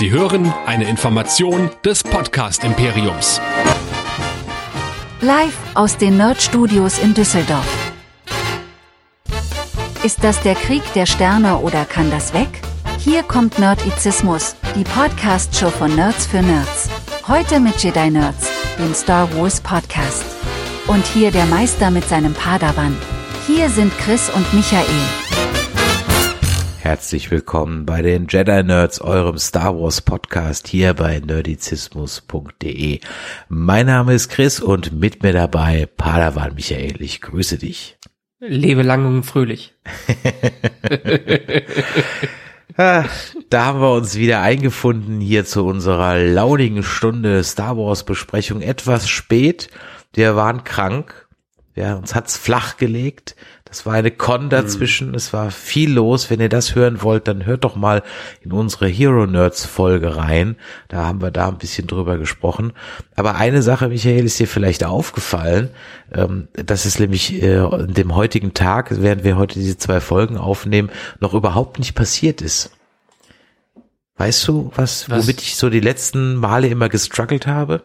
Sie hören eine Information des Podcast Imperiums. Live aus den Nerd Studios in Düsseldorf. Ist das der Krieg der Sterne oder kann das weg? Hier kommt Nerdizismus, die Podcast-Show von Nerds für Nerds. Heute mit Jedi Nerds, dem Star Wars Podcast. Und hier der Meister mit seinem Padawan. Hier sind Chris und Michael. Herzlich willkommen bei den Jedi Nerds, eurem Star Wars Podcast hier bei nerdizismus.de. Mein Name ist Chris und mit mir dabei Padawan Michael. Ich grüße dich. Lebe lang und fröhlich. Ah, da haben wir uns wieder eingefunden hier zu unserer launigen Stunde Star Wars Besprechung. Etwas spät. Wir waren krank. Ja, uns hat's flach gelegt. Das war eine Con Mhm. dazwischen. Es war viel los. Wenn ihr das hören wollt, dann hört doch mal in unsere Hero Nerds Folge rein. Da haben wir da ein bisschen drüber gesprochen. Aber eine Sache, Michael, ist dir vielleicht aufgefallen. Ähm, dass es nämlich äh, in dem heutigen Tag, während wir heute diese zwei Folgen aufnehmen, noch überhaupt nicht passiert ist. Weißt du, was, Was? womit ich so die letzten Male immer gestruggelt habe?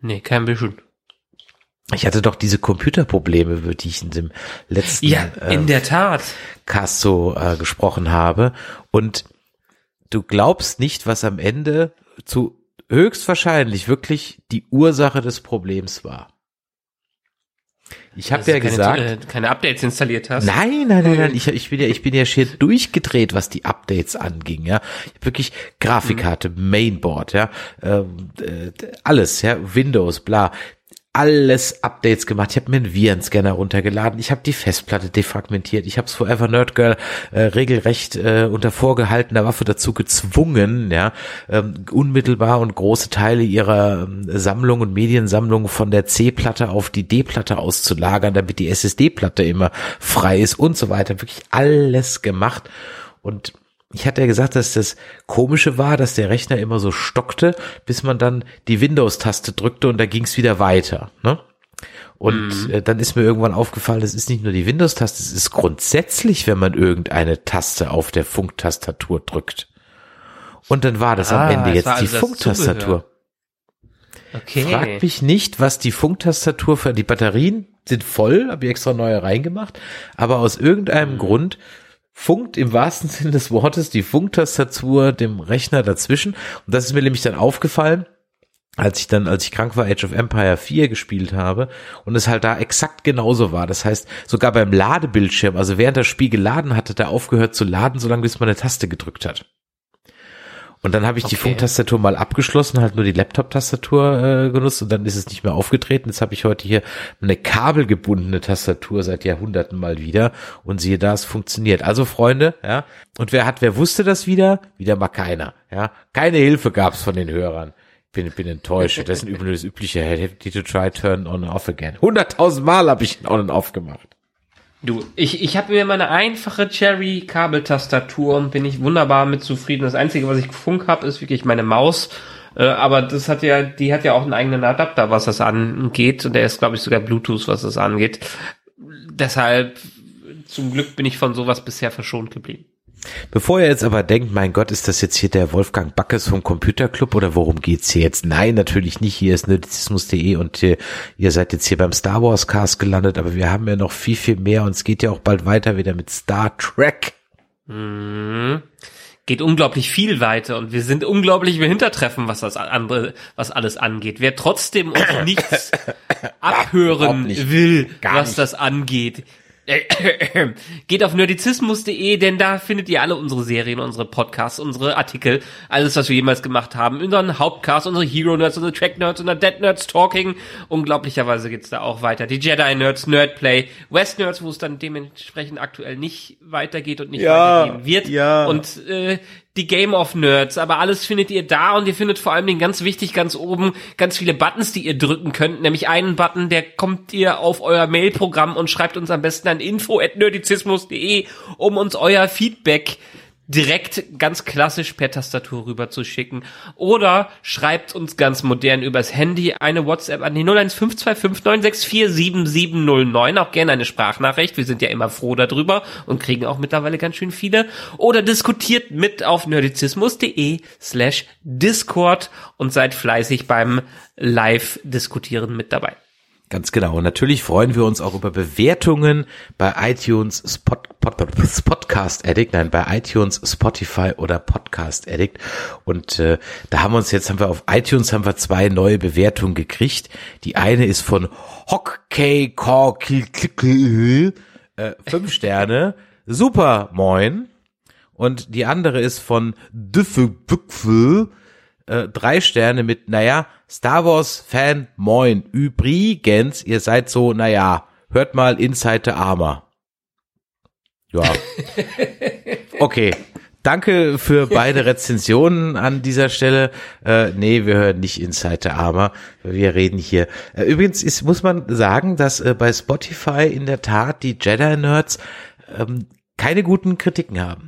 Nee, kein bisschen. Ich hatte doch diese Computerprobleme, über die ich in dem letzten Ja, äh, in der Tat. Cast so äh, gesprochen habe. Und du glaubst nicht, was am Ende zu höchstwahrscheinlich wirklich die Ursache des Problems war. Ich habe du ja keine, gesagt, äh, keine Updates installiert hast. Nein, nein, nein, nein. Ich, ich bin ja, ich bin ja schier durchgedreht, was die Updates anging. Ja, wirklich Grafikkarte, Mainboard, ja, ähm, äh, alles, ja, Windows, bla, alles Updates gemacht. Ich habe mir einen Virenscanner runtergeladen. Ich habe die Festplatte defragmentiert. Ich habe es Forever Nerd Girl äh, regelrecht äh, unter vorgehaltener Waffe dazu gezwungen, ja, ähm, unmittelbar und große Teile ihrer ähm, Sammlung und Mediensammlung von der C-Platte auf die D-Platte auszulagern, damit die SSD-Platte immer frei ist und so weiter. Wirklich alles gemacht und ich hatte ja gesagt, dass das Komische war, dass der Rechner immer so stockte, bis man dann die Windows-Taste drückte und da ging es wieder weiter. Ne? Und äh, dann ist mir irgendwann aufgefallen, es ist nicht nur die Windows-Taste, es ist grundsätzlich, wenn man irgendeine Taste auf der Funktastatur drückt. Und dann war das Ah, am Ende jetzt die also das Funktastatur. Okay. Fragt mich nicht, was die Funktastatur für die Batterien sind voll, habe ich extra neue reingemacht, aber aus irgendeinem Mhm. Grund funkt im wahrsten Sinne des Wortes die Funktastatur dem Rechner dazwischen und das ist mir nämlich dann aufgefallen, als ich dann, als ich krank war, Age of Empire 4 gespielt habe und es halt da exakt genauso war. Das heißt, sogar beim Ladebildschirm, also während das Spiel geladen hat, hat er aufgehört zu laden, solange bis man eine Taste gedrückt hat. Und dann habe ich die Okay. Funktastatur mal abgeschlossen, halt nur die Laptop-Tastatur äh, genutzt und dann ist es nicht mehr aufgetreten. Jetzt habe ich heute hier eine kabelgebundene Tastatur seit Jahrhunderten mal wieder und siehe da, es funktioniert. Also Freunde, ja, und wer hat, wer wusste das wieder? Wieder mal keiner, ja. Keine Hilfe gab's von den Hörern. Bin, bin enttäuscht. Das ist übrigens das übliche, have to try turn on and off again. Hunderttausend Mal habe ich on and off gemacht. Du, ich, ich habe mir meine einfache Cherry-Kabeltastatur und bin ich wunderbar mit zufrieden. Das Einzige, was ich Funk habe, ist wirklich meine Maus. Äh, aber das hat ja, die hat ja auch einen eigenen Adapter, was das angeht. Und der ist, glaube ich, sogar Bluetooth, was das angeht. Deshalb, zum Glück bin ich von sowas bisher verschont geblieben. Bevor ihr jetzt aber denkt, mein Gott, ist das jetzt hier der Wolfgang Backes vom Computerclub oder worum geht's hier jetzt? Nein, natürlich nicht. Hier ist nerdizismus.de und äh, ihr seid jetzt hier beim Star Wars Cast gelandet, aber wir haben ja noch viel, viel mehr und es geht ja auch bald weiter wieder mit Star Trek. Mhm. Geht unglaublich viel weiter und wir sind unglaublich im Hintertreffen, was das andere, was alles angeht. Wer trotzdem uns nichts abhören nicht. will, Gar was nicht. das angeht, geht auf nerdizismus.de, denn da findet ihr alle unsere Serien, unsere Podcasts, unsere Artikel, alles, was wir jemals gemacht haben, unseren Hauptcast, unsere Hero Nerds, unsere Track Nerds, unser Dead Nerds Talking. Unglaublicherweise geht's da auch weiter. Die Jedi Nerds, Nerdplay, West Nerds, wo es dann dementsprechend aktuell nicht weitergeht und nicht Ja, weitergehen wird. ja. Und äh, die Game of Nerds, aber alles findet ihr da und ihr findet vor allem den ganz wichtig ganz oben ganz viele Buttons, die ihr drücken könnt, nämlich einen Button, der kommt ihr auf euer Mailprogramm und schreibt uns am besten an info@nerdizismus.de, um uns euer Feedback direkt ganz klassisch per Tastatur rüber zu schicken. Oder schreibt uns ganz modern übers Handy eine WhatsApp an die 0152596477709. Auch gerne eine Sprachnachricht. Wir sind ja immer froh darüber und kriegen auch mittlerweile ganz schön viele. Oder diskutiert mit auf nerdizismus.de slash Discord und seid fleißig beim Live-Diskutieren mit dabei. Ganz genau. Und natürlich freuen wir uns auch über Bewertungen bei iTunes, Spot, Pod, Podcast Addict, nein, bei iTunes, Spotify oder Podcast Addict. Und äh, da haben wir uns jetzt, haben wir auf iTunes haben wir zwei neue Bewertungen gekriegt. Die eine ist von Hockey äh, fünf Sterne, super, moin. Und die andere ist von Düffelbüpfel, äh, drei Sterne mit, naja, Star Wars Fan, moin. Übrigens, ihr seid so, naja, hört mal Inside the Armor. Ja. Okay. Danke für beide Rezensionen an dieser Stelle. Äh, nee, wir hören nicht Inside the Armor. Wir reden hier. Äh, übrigens ist, muss man sagen, dass äh, bei Spotify in der Tat die Jedi-Nerds ähm, keine guten Kritiken haben.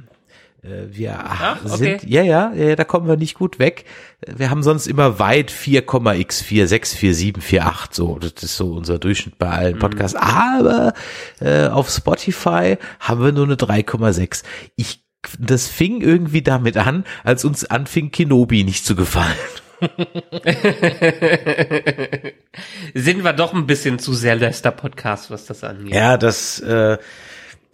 Äh, wir Ach, okay. sind, ja, ja, ja, da kommen wir nicht gut weg. Wir haben sonst immer weit 4,x4, 6, 4, 7, 4, 8, so. Das ist so unser Durchschnitt bei allen mhm. Podcasts. Mhm. Aber äh, auf Spotify haben wir nur eine 3,6. Ich, das fing irgendwie damit an, als uns anfing Kenobi nicht zu gefallen. Sind wir doch ein bisschen zu sehr Lester Podcast, was das angeht. Ja, das äh,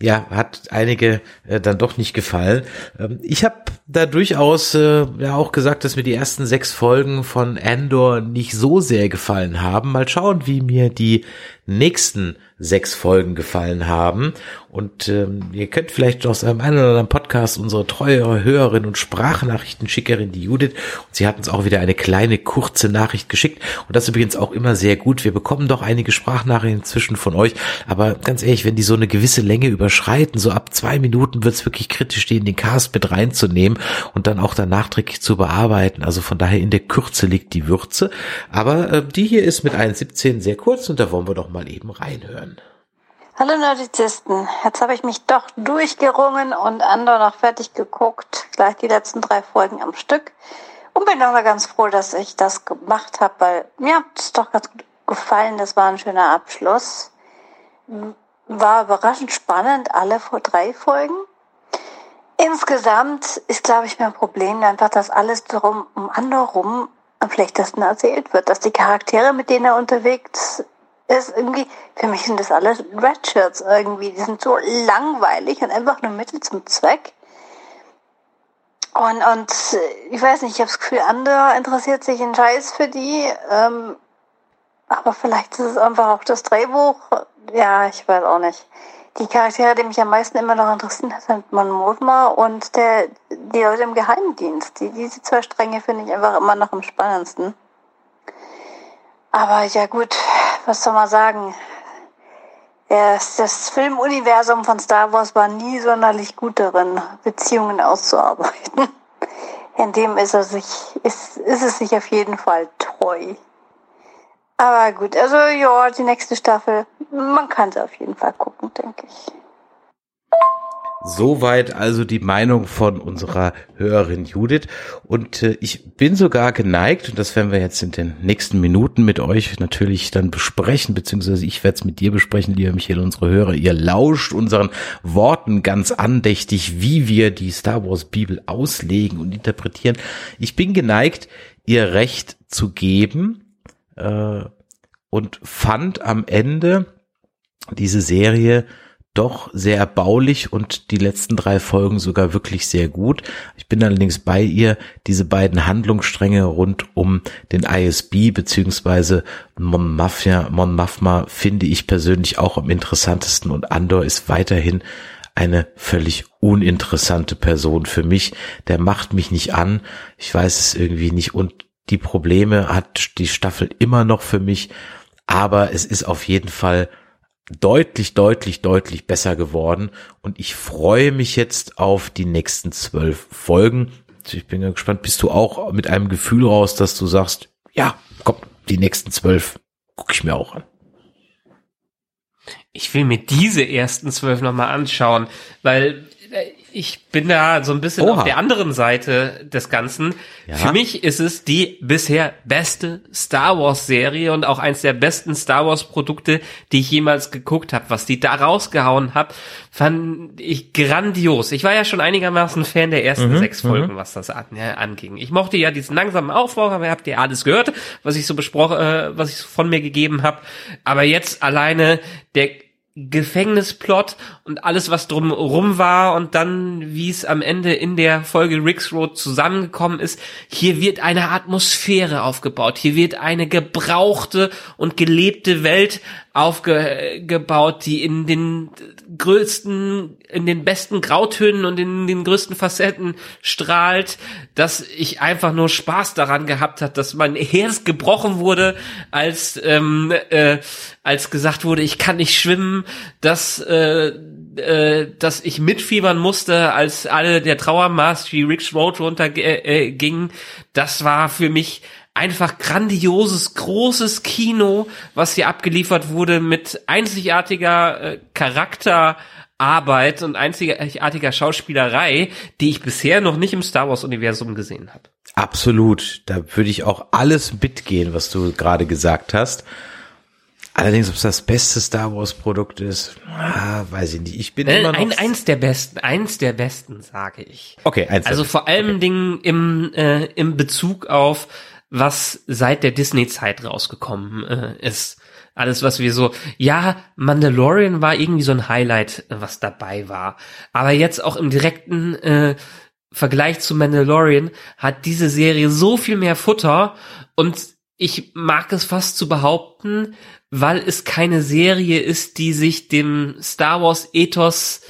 ja, hat einige äh, dann doch nicht gefallen. Ähm, ich habe da durchaus äh, ja auch gesagt, dass mir die ersten sechs Folgen von Andor nicht so sehr gefallen haben. Mal schauen, wie mir die nächsten sechs Folgen gefallen haben. Und ähm, ihr könnt vielleicht aus einem einen oder anderen Podcast unsere treue Hörerin und Sprachnachrichtenschickerin, die Judith, und sie hat uns auch wieder eine kleine kurze Nachricht geschickt. Und das übrigens auch immer sehr gut. Wir bekommen doch einige Sprachnachrichten inzwischen von euch. Aber ganz ehrlich, wenn die so eine gewisse Länge überschreiten, so ab zwei Minuten wird es wirklich kritisch, die in den Cast mit reinzunehmen und dann auch dann nachträglich zu bearbeiten. Also von daher in der Kürze liegt die Würze. Aber äh, die hier ist mit 1,17 sehr kurz und da wollen wir doch mal eben reinhören. Hallo Nerdizisten, jetzt habe ich mich doch durchgerungen und Andor noch fertig geguckt, gleich die letzten drei Folgen am Stück und bin auch ganz froh, dass ich das gemacht habe, weil mir hat es doch ganz gut gefallen, das war ein schöner Abschluss. War überraschend spannend, alle vor drei Folgen. Insgesamt ist, glaube ich, mein Problem einfach, dass alles darum um Andor rum am schlechtesten erzählt wird, dass die Charaktere, mit denen er unterwegs ist irgendwie, für mich sind das alles Redshirts irgendwie. Die sind so langweilig und einfach nur Mittel zum Zweck. Und, und ich weiß nicht, ich habe das Gefühl, andere interessiert sich ein Scheiß für die. Ähm, aber vielleicht ist es einfach auch das Drehbuch. Ja, ich weiß auch nicht. Die Charaktere, die mich am meisten immer noch interessieren, sind Mon Mothma und der, die Leute im Geheimdienst. Die, diese zwei Stränge finde ich einfach immer noch am spannendsten. Aber ja gut, was soll man sagen? Das, Filmuniversum von Star Wars war nie sonderlich gut darin, Beziehungen auszuarbeiten. In dem ist, er sich, ist, ist es sich auf jeden Fall treu. Aber gut, also ja, die nächste Staffel, man kann sie auf jeden Fall gucken, denke ich. Soweit also die Meinung von unserer Hörerin Judith. Und äh, ich bin sogar geneigt, und das werden wir jetzt in den nächsten Minuten mit euch natürlich dann besprechen, beziehungsweise ich werde es mit dir besprechen, lieber Michael, unsere Hörer. Ihr lauscht unseren Worten ganz andächtig, wie wir die Star Wars Bibel auslegen und interpretieren. Ich bin geneigt, ihr Recht zu geben äh, und fand am Ende diese Serie doch sehr erbaulich und die letzten drei Folgen sogar wirklich sehr gut. Ich bin allerdings bei ihr, diese beiden Handlungsstränge rund um den ISB beziehungsweise Mon Mafia, Mon Mafma finde ich persönlich auch am interessantesten und Andor ist weiterhin eine völlig uninteressante Person für mich. Der macht mich nicht an. Ich weiß es irgendwie nicht und die Probleme hat die Staffel immer noch für mich, aber es ist auf jeden Fall deutlich, deutlich, deutlich besser geworden. Und ich freue mich jetzt auf die nächsten zwölf Folgen. Ich bin gespannt, bist du auch mit einem Gefühl raus, dass du sagst, ja, komm, die nächsten zwölf gucke ich mir auch an. Ich will mir diese ersten zwölf nochmal anschauen, weil äh, Ich bin da so ein bisschen Oha. auf der anderen Seite des Ganzen. Ja. Für mich ist es die bisher beste Star Wars Serie und auch eins der besten Star Wars Produkte, die ich jemals geguckt habe. Was die da rausgehauen hat, fand ich grandios. Ich war ja schon einigermaßen Fan der ersten Mhm, sechs Folgen, was das ja, anging. Ich mochte ja diesen langsamen Aufbau, aber ihr habt ja alles gehört, was ich so besprochen, äh, was ich so von mir gegeben habe. Aber jetzt alleine der Gefängnisplot und alles, was drumrum war und dann, wie es am Ende in der Folge Rick's Road zusammengekommen ist. Hier wird eine Atmosphäre aufgebaut. Hier wird eine gebrauchte und gelebte Welt aufgebaut, die in den größten, in den besten Grautönen und in den größten Facetten strahlt, dass ich einfach nur Spaß daran gehabt hat, dass mein Herz gebrochen wurde, als ähm, äh, als gesagt wurde, ich kann nicht schwimmen, dass äh, äh, dass ich mitfiebern musste, als alle der Trauermarsch wie Rick's Road runter äh, ging. Das war für mich einfach grandioses, großes Kino, was hier abgeliefert wurde mit einzigartiger äh, Charakterarbeit und einzigartiger Schauspielerei, die ich bisher noch nicht im Star Wars Universum gesehen habe. Absolut. Da würde ich auch alles mitgehen, was du gerade gesagt hast. Allerdings, ob es das beste Star Wars Produkt ist, ah, weiß ich nicht. Ich bin Äh, immer noch. ein, eins der besten, eins der besten, sage ich. okay, eins. Also vor allen Dingen im, äh, im Bezug auf, was seit der Disney-Zeit rausgekommen äh, ist. Alles, was wir so, ja, Mandalorian war irgendwie so ein Highlight, was dabei war. Aber jetzt auch im direkten äh, Vergleich zu Mandalorian hat diese Serie so viel mehr Futter und ich mag es fast zu behaupten, weil es keine Serie ist, die sich dem Star Wars Ethos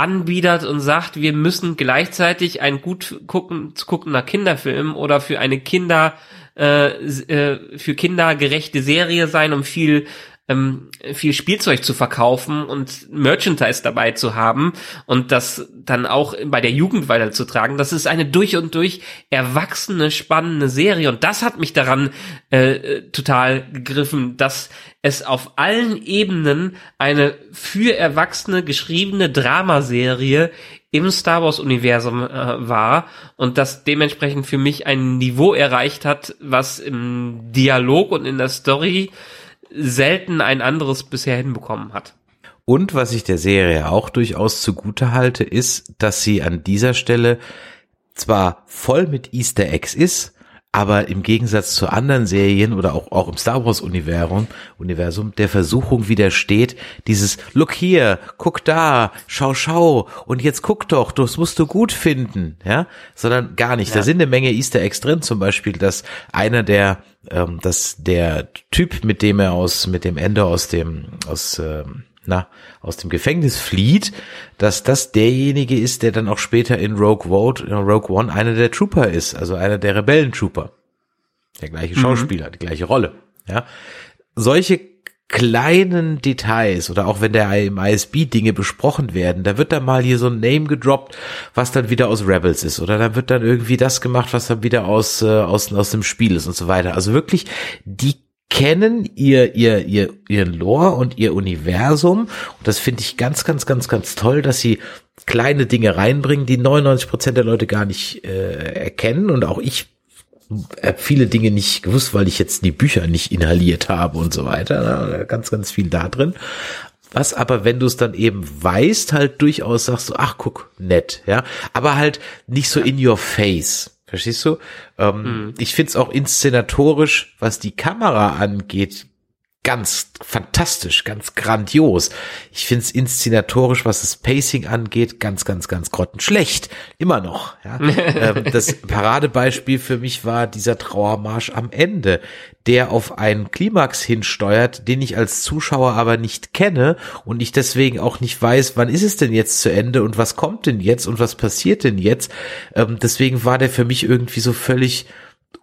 anbietet und sagt, wir müssen gleichzeitig ein gut gucken, guckender Kinderfilm oder für eine Kinder äh, äh, für Kinder gerechte Serie sein, um viel ähm, viel Spielzeug zu verkaufen und Merchandise dabei zu haben und das dann auch bei der Jugend weiterzutragen. Das ist eine durch und durch erwachsene, spannende Serie und das hat mich daran äh, total gegriffen, dass es auf allen Ebenen eine für Erwachsene geschriebene Dramaserie im Star Wars Universum äh, war und das dementsprechend für mich ein Niveau erreicht hat, was im Dialog und in der Story selten ein anderes bisher hinbekommen hat. Und was ich der Serie auch durchaus zugute halte, ist, dass sie an dieser Stelle zwar voll mit Easter Eggs ist, aber im Gegensatz zu anderen Serien oder auch, auch im Star Wars Universum, Universum der Versuchung widersteht, dieses Look hier, guck da, schau, schau und jetzt guck doch, das musst du gut finden, ja, sondern gar nicht. Da sind eine Menge Easter Eggs drin, zum Beispiel, dass einer der, ähm, dass der Typ, mit dem er aus, mit dem Ende aus dem, aus, ähm, na, aus dem Gefängnis flieht, dass das derjenige ist, der dann auch später in Rogue Road, in Rogue One einer der Trooper ist, also einer der Rebellentrooper. Der gleiche Schauspieler, die gleiche Rolle, ja. Solche kleinen Details oder auch wenn der im ISB Dinge besprochen werden, da wird dann mal hier so ein Name gedroppt, was dann wieder aus Rebels ist oder dann wird dann irgendwie das gemacht, was dann wieder aus, äh, aus, aus dem Spiel ist und so weiter. Also wirklich, die kennen ihr, ihr, ihr, ihren Lore und ihr Universum. Und das finde ich ganz, ganz, ganz, ganz toll, dass sie kleine Dinge reinbringen, die 99 Prozent der Leute gar nicht äh, erkennen. Und auch ich habe viele Dinge nicht gewusst, weil ich jetzt die Bücher nicht inhaliert habe und so weiter. Ganz, ganz viel da drin. Was aber, wenn du es dann eben weißt, halt durchaus sagst du, ach guck, nett, ja. Aber halt nicht so in your face. Verstehst du? Ähm, Ich find's auch inszenatorisch, was die Kamera angeht, ganz fantastisch, ganz grandios. Ich find's inszenatorisch, was das Pacing angeht, ganz, ganz, ganz grottenschlecht. Immer noch. Ja. ähm, das Paradebeispiel für mich war dieser Trauermarsch am Ende, der auf einen Klimax hinsteuert, den ich als Zuschauer aber nicht kenne und ich deswegen auch nicht weiß, wann ist es denn jetzt zu Ende und was kommt denn jetzt und was passiert denn jetzt. Ähm, deswegen war der für mich irgendwie so völlig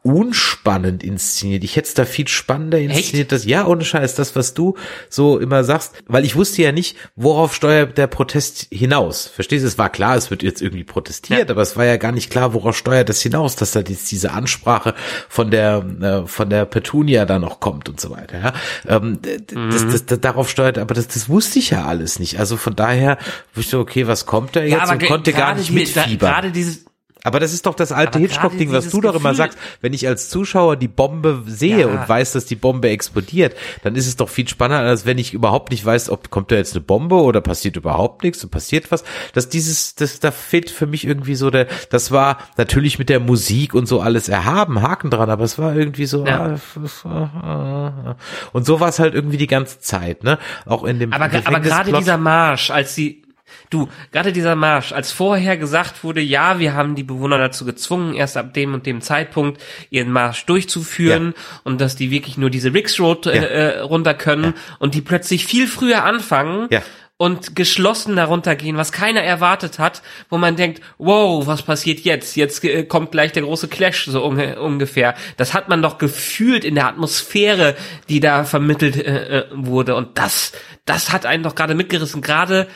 unspannend inszeniert. Ich hätte es da viel spannender inszeniert. Das, ja, ohne Scheiß, das, was du so immer sagst, weil ich wusste ja nicht, worauf steuert der Protest hinaus. Verstehst du? Es war klar, es wird jetzt irgendwie protestiert, ja. aber es war ja gar nicht klar, worauf steuert das hinaus, dass da jetzt diese Ansprache von der, äh, von der Petunia da noch kommt und so weiter. Ja? Ähm, mhm. das, das, das, darauf steuert, aber das, das wusste ich ja alles nicht. Also von daher wusste ich, okay, was kommt da jetzt ja, und konnte gar nicht mitfiebern. Gerade dieses, aber das ist doch das alte Hitchcock-Ding, was du doch immer sagst. Wenn ich als Zuschauer die Bombe sehe ja. und weiß, dass die Bombe explodiert, dann ist es doch viel spannender, als wenn ich überhaupt nicht weiß, ob kommt da jetzt eine Bombe oder passiert überhaupt nichts und passiert was. Dass dieses, das, da fehlt für mich irgendwie so der, das war natürlich mit der Musik und so alles erhaben, Haken dran, aber es war irgendwie so, ja. ah, und so war es halt irgendwie die ganze Zeit, ne? Auch in dem, aber, aber gerade dieser Marsch, als sie, Du, gerade dieser Marsch, als vorher gesagt wurde, ja, wir haben die Bewohner dazu gezwungen, erst ab dem und dem Zeitpunkt ihren Marsch durchzuführen ja. und dass die wirklich nur diese Ricks Road äh, ja. äh, runter können ja. und die plötzlich viel früher anfangen und geschlossen darunter gehen, was keiner erwartet hat, wo man denkt, wow, was passiert jetzt? Jetzt äh, kommt gleich der große Clash so unge ungefähr. Das hat man doch gefühlt in der Atmosphäre, die da vermittelt äh, äh wurde und das das hat einen doch gerade mitgerissen, gerade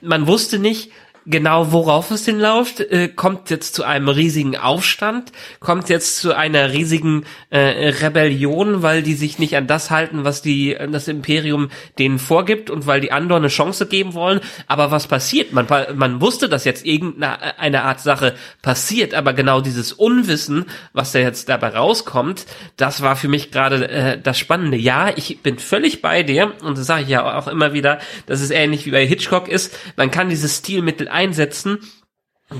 man wusste nicht, genau worauf es hinläuft, äh, kommt jetzt zu einem riesigen Aufstand, kommt jetzt zu einer riesigen äh, Rebellion, weil die sich nicht an das halten, was die das Imperium denen vorgibt und weil die Andor eine Chance geben wollen. Aber was passiert? Man, man wusste, dass jetzt irgendeine eine Art Sache passiert, aber genau dieses Unwissen, was da jetzt dabei rauskommt, das war für mich gerade äh, das Spannende. Ja, ich bin völlig bei dir und das sage ich ja auch immer wieder, dass es ähnlich wie bei Hitchcock ist. Man kann dieses Stilmittel einsetzen,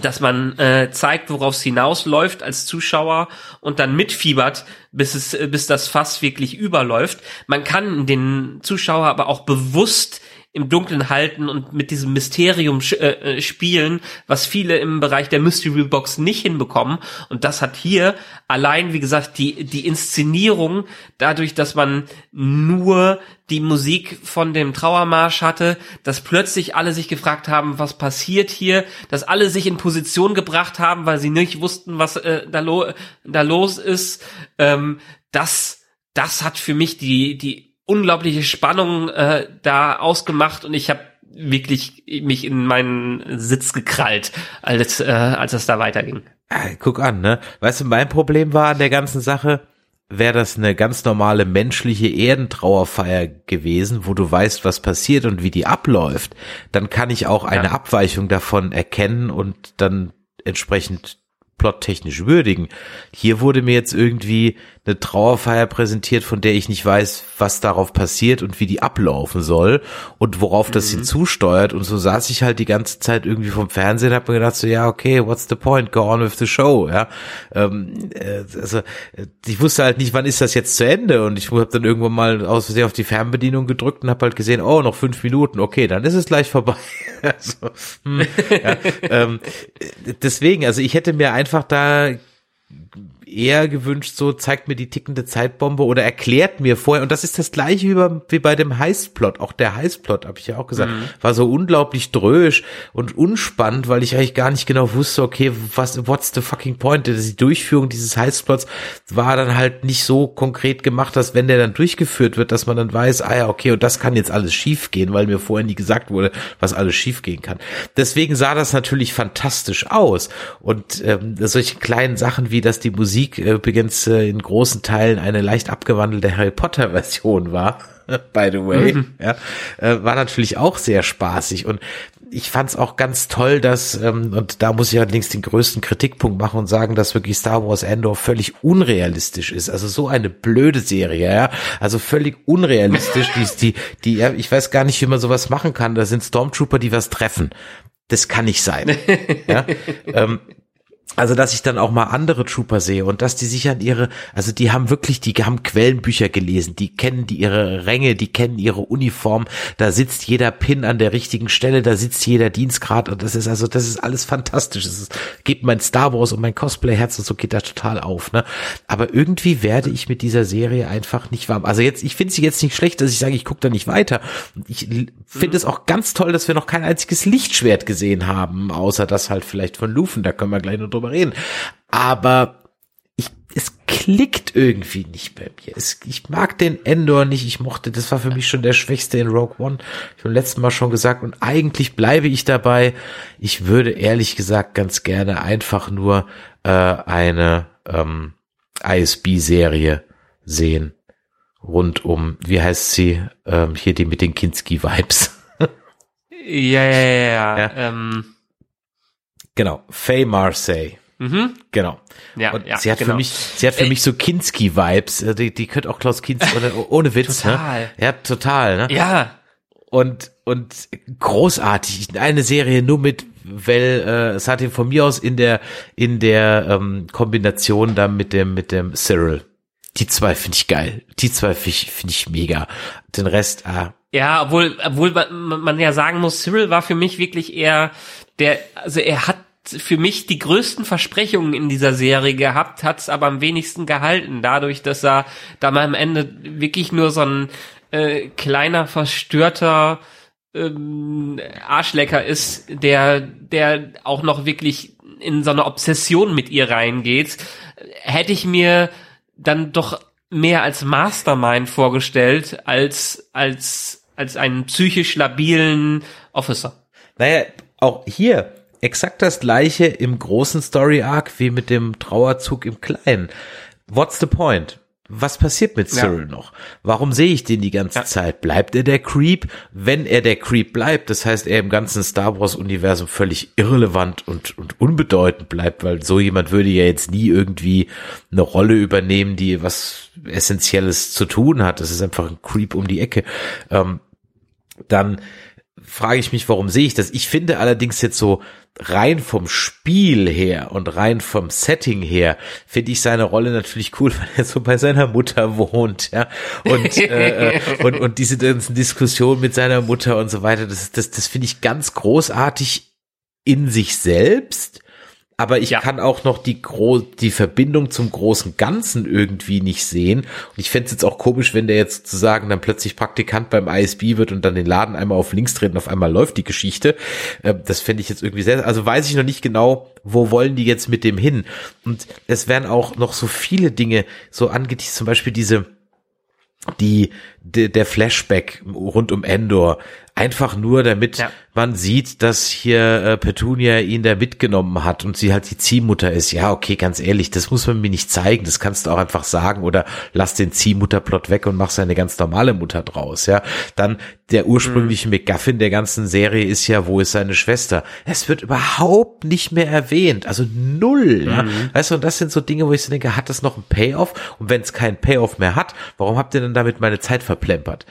dass man äh, zeigt, worauf es hinausläuft als Zuschauer und dann mitfiebert, bis es, bis das Fass wirklich überläuft. Man kann den Zuschauer aber auch bewusst im Dunkeln halten und mit diesem Mysterium äh, äh, spielen, was viele im Bereich der Mystery Box nicht hinbekommen. Und das hat hier allein, wie gesagt, die, die Inszenierung, dadurch, dass man nur die Musik von dem Trauermarsch hatte, dass plötzlich alle sich gefragt haben, was passiert hier, dass alle sich in Position gebracht haben, weil sie nicht wussten, was äh, da, lo da los ist. Ähm, das, das hat für mich die, die unglaubliche Spannung äh, da ausgemacht und ich habe wirklich mich in meinen Sitz gekrallt, als, äh, als es da weiterging. Guck an, ne? Weißt du, mein Problem war an der ganzen Sache, wäre das eine ganz normale menschliche Erdentrauerfeier gewesen, wo du weißt, was passiert und wie die abläuft, dann kann ich auch eine ja. Abweichung davon erkennen und dann entsprechend plottechnisch würdigen. Hier wurde mir jetzt irgendwie eine Trauerfeier präsentiert, von der ich nicht weiß, was darauf passiert und wie die ablaufen soll und worauf das mhm. hinzusteuert. Und so saß ich halt die ganze Zeit irgendwie vom Fernsehen und hab mir gedacht, so ja, okay, what's the point? Go on with the show. Ja, ähm, äh, also ich wusste halt nicht, wann ist das jetzt zu Ende und ich habe dann irgendwann mal aus Versehen auf die Fernbedienung gedrückt und habe halt gesehen, oh, noch fünf Minuten, okay, dann ist es gleich vorbei. also, hm, ja, ähm, deswegen, also ich hätte mir einfach da eher gewünscht, so zeigt mir die tickende Zeitbombe oder erklärt mir vorher. Und das ist das gleiche wie, bei, wie bei dem Heistplot. Auch der Heistplot, habe ich ja auch gesagt, mhm. war so unglaublich drösch und unspannend, weil ich eigentlich gar nicht genau wusste, okay, was, what's the fucking point? Die Durchführung dieses Heistplots war dann halt nicht so konkret gemacht, dass wenn der dann durchgeführt wird, dass man dann weiß, ah ja, okay, und das kann jetzt alles schief gehen, weil mir vorher nie gesagt wurde, was alles schief gehen kann. Deswegen sah das natürlich fantastisch aus. Und ähm, solche kleinen Sachen wie, dass die Musik Musik übrigens äh, in großen Teilen eine leicht abgewandelte Harry Potter Version war, by the way, mhm. ja, äh, war natürlich auch sehr spaßig und ich fand es auch ganz toll, dass, ähm, und da muss ich allerdings den größten Kritikpunkt machen und sagen, dass wirklich Star Wars Endor völlig unrealistisch ist. Also so eine blöde Serie, ja. Also völlig unrealistisch. die, die, die, ja, ich weiß gar nicht, wie man sowas machen kann. Da sind Stormtrooper, die was treffen. Das kann nicht sein. ja. Ähm, also, dass ich dann auch mal andere Trooper sehe und dass die sich an ihre, also die haben wirklich, die haben Quellenbücher gelesen, die kennen die ihre Ränge, die kennen ihre Uniform, da sitzt jeder Pin an der richtigen Stelle, da sitzt jeder Dienstgrad und das ist also, das ist alles fantastisch. Es geht mein Star Wars und mein Cosplay-Herz und so geht da total auf, ne? Aber irgendwie werde ich mit dieser Serie einfach nicht warm. Also jetzt, ich finde sie jetzt nicht schlecht, dass ich sage, ich gucke da nicht weiter. Ich finde es auch ganz toll, dass wir noch kein einziges Lichtschwert gesehen haben, außer das halt vielleicht von Lufen, da können wir gleich noch drüber reden. Aber ich, es klickt irgendwie nicht bei mir. Es, ich mag den Endor nicht. Ich mochte, das war für mich schon der Schwächste in Rogue One. Ich habe letzten Mal schon gesagt und eigentlich bleibe ich dabei. Ich würde ehrlich gesagt ganz gerne einfach nur äh, eine ähm, ISB-Serie sehen rund um, wie heißt sie, ähm, hier die mit den Kinski-Vibes. Ja, ja, ja, ja. ja. Ähm. Genau, Faye Marseille. Mhm. Genau. Ja, und ja, sie hat genau. für mich, sie hat für Äh, mich so Kinski-Vibes. Äh, Die, die könnte auch Klaus Kinski, oder, ohne Witz, Total. ne? Ja, total, ne? Ja, Und, und großartig. Eine Serie nur mit, weil, äh, es hat ihn von mir aus in der, in der, ähm, Kombination da mit dem, mit dem Cyril. Die zwei finde ich geil. Die zwei finde ich, finde ich mega. Den Rest, ah, Ja, obwohl, obwohl man, man ja sagen muss, Cyril war für mich wirklich eher der, also er hat für mich die größten Versprechungen in dieser Serie gehabt, hat es aber am wenigsten gehalten, dadurch, dass er da mal am Ende wirklich nur so ein äh, kleiner, verstörter ähm, Arschlecker ist, der, der auch noch wirklich in so eine Obsession mit ihr reingeht, hätte ich mir dann doch mehr als Mastermind vorgestellt als als als einen psychisch labilen Officer. Naja, auch hier exakt das gleiche im großen Story Arc wie mit dem Trauerzug im kleinen. What's the point? Was passiert mit Ja. Cyril noch? Warum sehe ich den die ganze Ja. Zeit? Bleibt er der Creep? Wenn er der Creep bleibt, das heißt, er im ganzen Star Wars Universum völlig irrelevant und, und unbedeutend bleibt, weil so jemand würde ja jetzt nie irgendwie eine Rolle übernehmen, die was Essentielles zu tun hat. Das ist einfach ein Creep um die Ecke. Ähm, dann frage ich mich, warum sehe ich das? Ich finde allerdings jetzt so rein vom Spiel her und rein vom Setting her finde ich seine Rolle natürlich cool, weil er so bei seiner Mutter wohnt, ja und äh, äh, und und diese ganzen Diskussionen mit seiner Mutter und so weiter, das das das finde ich ganz großartig in sich selbst. Aber ich Ja. kann auch noch die, gro die Verbindung zum großen Ganzen irgendwie nicht sehen. Und ich fände es jetzt auch komisch, wenn der jetzt sozusagen dann plötzlich Praktikant beim ISB wird und dann den Laden einmal auf links dreht und auf einmal läuft die Geschichte. Äh, das fände ich jetzt irgendwie sehr, also weiß ich noch nicht genau, wo wollen die jetzt mit dem hin. Und es werden auch noch so viele Dinge so angeteased, zum Beispiel diese, die, de, der Flashback rund um Endor. Einfach nur, damit Ja. man sieht, dass hier äh, Petunia ihn da mitgenommen hat und sie halt die Ziehmutter ist. Ja, okay, ganz ehrlich, das muss man mir nicht zeigen. Das kannst du auch einfach sagen oder lass den Ziehmutterplot weg und mach seine ganz normale Mutter draus. Ja, dann der ursprüngliche McGuffin der ganzen Serie ist ja, wo ist seine Schwester? Es wird überhaupt nicht mehr erwähnt, also null. Ja? Weißt du, und das sind so Dinge, wo ich so denke, hat das noch einen Payoff? Und wenn es keinen Payoff mehr hat, warum habt ihr denn damit meine Zeit verplempert?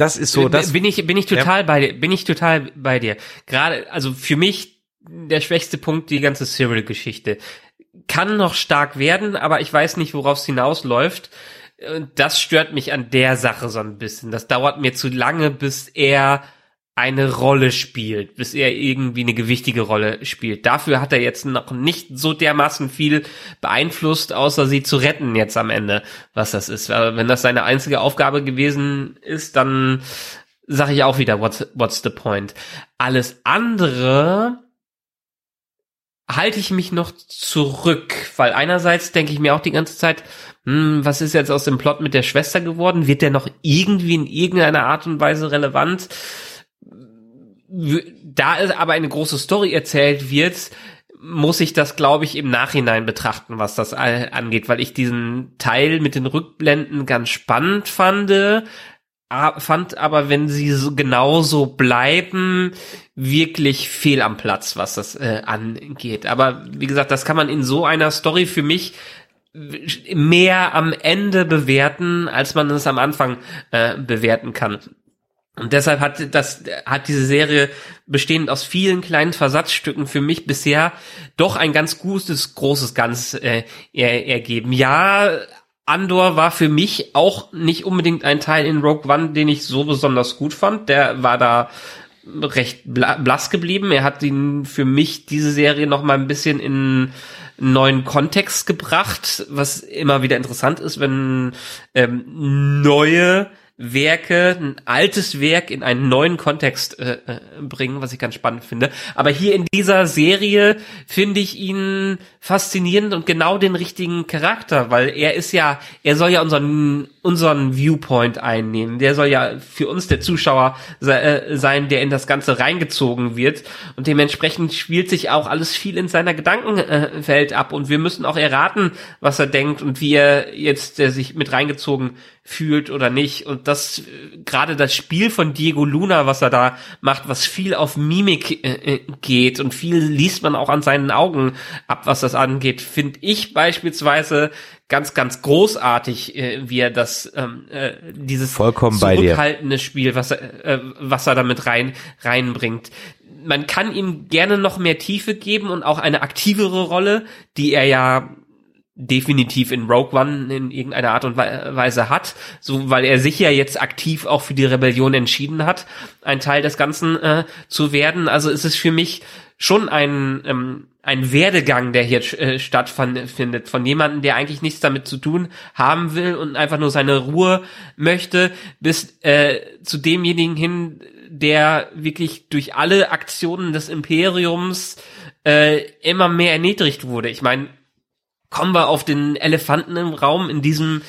Das ist so, das bin ich bin ich total bei dir, bin ich total bei dir. Gerade also für mich der schwächste Punkt die ganze Cyril Geschichte kann noch stark werden, aber ich weiß nicht, worauf es hinausläuft. Und Das stört mich an der Sache so ein bisschen. Das dauert mir zu lange, bis er eine Rolle spielt, bis er irgendwie eine gewichtige Rolle spielt. Dafür hat er jetzt noch nicht so dermaßen viel beeinflusst, außer sie zu retten jetzt am Ende, was das ist. Aber wenn das seine einzige Aufgabe gewesen ist, dann sage ich auch wieder, what's, what's the point? Alles andere halte ich mich noch zurück, weil einerseits denke ich mir auch die ganze Zeit, hm, was ist jetzt aus dem Plot mit der Schwester geworden? Wird der noch irgendwie in irgendeiner Art und Weise relevant? Da es aber eine große Story erzählt wird, muss ich das, glaube ich, im Nachhinein betrachten, was das angeht, weil ich diesen Teil mit den Rückblenden ganz spannend fand, fand aber, wenn sie so genauso bleiben, wirklich fehl am Platz, was das äh, angeht. Aber wie gesagt, das kann man in so einer Story für mich mehr am Ende bewerten, als man es am Anfang äh, bewerten kann. Und deshalb hat das, hat diese Serie bestehend aus vielen kleinen Versatzstücken für mich bisher doch ein ganz gutes, großes Ganz äh, er, ergeben. Ja, Andor war für mich auch nicht unbedingt ein Teil in Rogue One, den ich so besonders gut fand. Der war da recht bla blass geblieben. Er hat ihn für mich diese Serie noch mal ein bisschen in einen neuen Kontext gebracht, was immer wieder interessant ist, wenn ähm, neue Werke, ein altes Werk in einen neuen Kontext äh, äh, bringen, was ich ganz spannend finde. Aber hier in dieser Serie finde ich ihn faszinierend und genau den richtigen Charakter, weil er ist ja, er soll ja unseren unseren Viewpoint einnehmen. Der soll ja für uns der Zuschauer äh, sein, der in das Ganze reingezogen wird und dementsprechend spielt sich auch alles viel in seiner Gedankenwelt ab und wir müssen auch erraten, was er denkt und wie er jetzt äh, sich mit reingezogen fühlt oder nicht. Und das, gerade das Spiel von Diego Luna, was er da macht, was viel auf Mimik äh, äh geht und viel liest man auch an seinen Augen ab, was das angeht, finde ich beispielsweise ganz, ganz großartig, äh, wie er das, ähm, äh, dieses Vollkommen zurückhaltende Spiel, was er, äh, was er damit rein, reinbringt. Man kann ihm gerne noch mehr Tiefe geben und auch eine aktivere Rolle, die er ja definitiv in Rogue One in irgendeiner Art und Weise hat, so weil er sich ja jetzt aktiv auch für die Rebellion entschieden hat, ein Teil des Ganzen äh, zu werden. Also ist es für mich schon ein ähm, ein Werdegang, der hier äh, stattfindet, von jemandem, der eigentlich nichts damit zu tun haben will und einfach nur seine Ruhe möchte, bis äh, zu demjenigen hin, der wirklich durch alle Aktionen des Imperiums äh, immer mehr erniedrigt wurde. Ich meine, kommen wir auf den Elefanten im Raum in diesem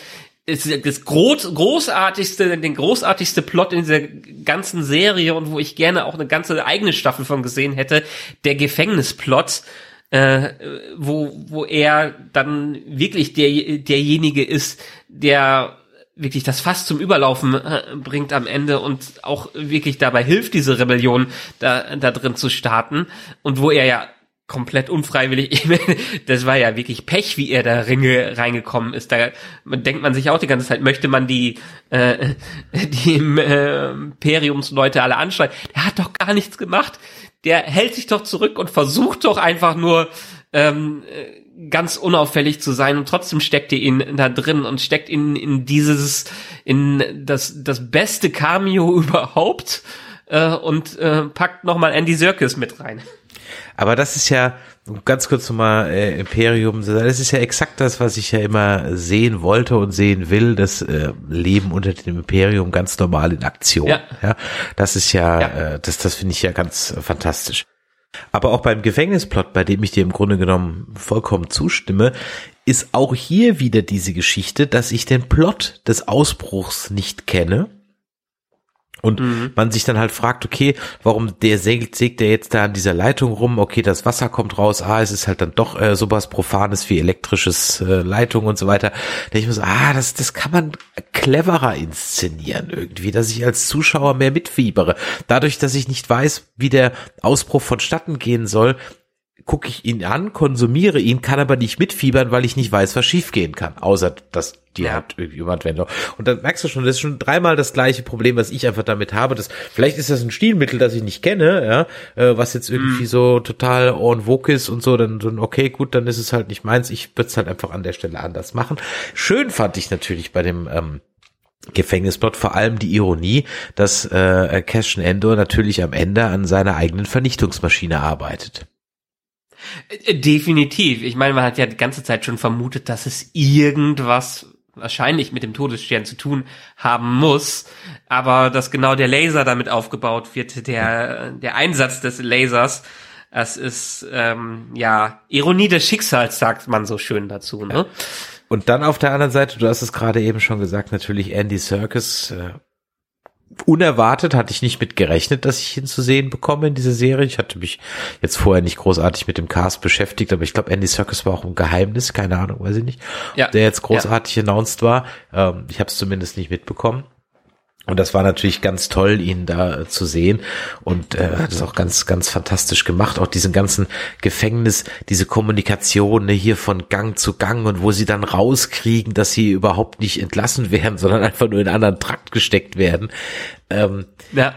ist das groß, großartigste, den großartigste Plot in dieser ganzen Serie und wo ich gerne auch eine ganze eigene Staffel von gesehen hätte, der Gefängnisplot, äh, wo, wo er dann wirklich der, derjenige ist, der wirklich das Fass zum Überlaufen äh, bringt am Ende und auch wirklich dabei hilft, diese Rebellion da, da drin zu starten und wo er ja komplett unfreiwillig. das war ja wirklich Pech, wie er da Ringe reingekommen ist. Da denkt man sich auch die ganze Zeit, möchte man die, äh, die äh, Imperiumsleute alle anschreien. Der hat doch gar nichts gemacht. Der hält sich doch zurück und versucht doch einfach nur ähm, ganz unauffällig zu sein und trotzdem steckt ihr ihn da drin und steckt ihn in dieses, in das, das beste Cameo überhaupt äh, und äh, packt nochmal Andy Serkis mit rein. Aber das ist ja, ganz kurz nochmal äh, Imperium, das ist ja exakt das, was ich ja immer sehen wollte und sehen will, das äh, Leben unter dem Imperium ganz normal in Aktion. Ja. ja das ist ja, ja. Äh, das, das finde ich ja ganz fantastisch. Aber auch beim Gefängnisplot, bei dem ich dir im Grunde genommen vollkommen zustimme, ist auch hier wieder diese Geschichte, dass ich den Plot des Ausbruchs nicht kenne und mhm. man sich dann halt fragt, okay, warum der sägt, sägt der jetzt da an dieser Leitung rum? Okay, das Wasser kommt raus. Ah, es ist halt dann doch äh, sowas Profanes wie elektrisches äh, Leitung und so weiter. Da ich muss, ah, das, das kann man cleverer inszenieren irgendwie, dass ich als Zuschauer mehr mitfiebere. Dadurch, dass ich nicht weiß, wie der Ausbruch vonstatten gehen soll, gucke ich ihn an, konsumiere ihn, kann aber nicht mitfiebern, weil ich nicht weiß, was schiefgehen kann, außer dass die ja. hat irgendwie jemand wenn Und dann merkst du schon, das ist schon dreimal das gleiche Problem, was ich einfach damit habe. Das, vielleicht ist das ein Stilmittel, das ich nicht kenne, ja, äh, was jetzt irgendwie mm. so total en vogue ist und so, dann, dann okay, gut, dann ist es halt nicht meins. Ich würde es halt einfach an der Stelle anders machen. Schön fand ich natürlich bei dem ähm, Gefängnisplot vor allem die Ironie, dass äh, Cassian Endor natürlich am Ende an seiner eigenen Vernichtungsmaschine arbeitet. Äh, definitiv. Ich meine, man hat ja die ganze Zeit schon vermutet, dass es irgendwas wahrscheinlich mit dem Todesstern zu tun haben muss, aber dass genau der Laser damit aufgebaut wird, der der Einsatz des Lasers, das ist ähm, ja Ironie des Schicksals, sagt man so schön dazu. Ne? Ja. Und dann auf der anderen Seite, du hast es gerade eben schon gesagt, natürlich Andy Serkis, äh, unerwartet, hatte ich nicht mit gerechnet, dass ich ihn zu sehen bekomme in dieser Serie. Ich hatte mich jetzt vorher nicht großartig mit dem Cast beschäftigt, aber ich glaube, Andy Serkis war auch ein Geheimnis, keine Ahnung, weiß ich nicht, ja. der jetzt großartig ja. announced war. Ähm, ich habe es zumindest nicht mitbekommen. Und das war natürlich ganz toll, ihn da zu sehen. Und äh, hat es auch ganz, ganz fantastisch gemacht. Auch diesen ganzen Gefängnis, diese Kommunikation ne, hier von Gang zu Gang und wo sie dann rauskriegen, dass sie überhaupt nicht entlassen werden, sondern einfach nur in einen anderen Trakt gesteckt werden. Ähm, ja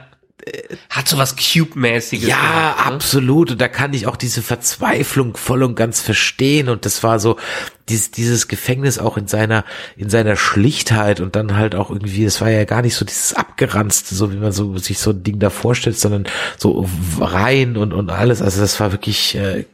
hat so was Cube-mäßiges. Ja, gemacht, ne? absolut. Und da kann ich auch diese Verzweiflung voll und ganz verstehen. Und das war so dieses, dieses Gefängnis auch in seiner, in seiner Schlichtheit und dann halt auch irgendwie, es war ja gar nicht so dieses abgeranzte, so wie man so sich so ein Ding da vorstellt, sondern so rein und, und alles. Also das war wirklich äh,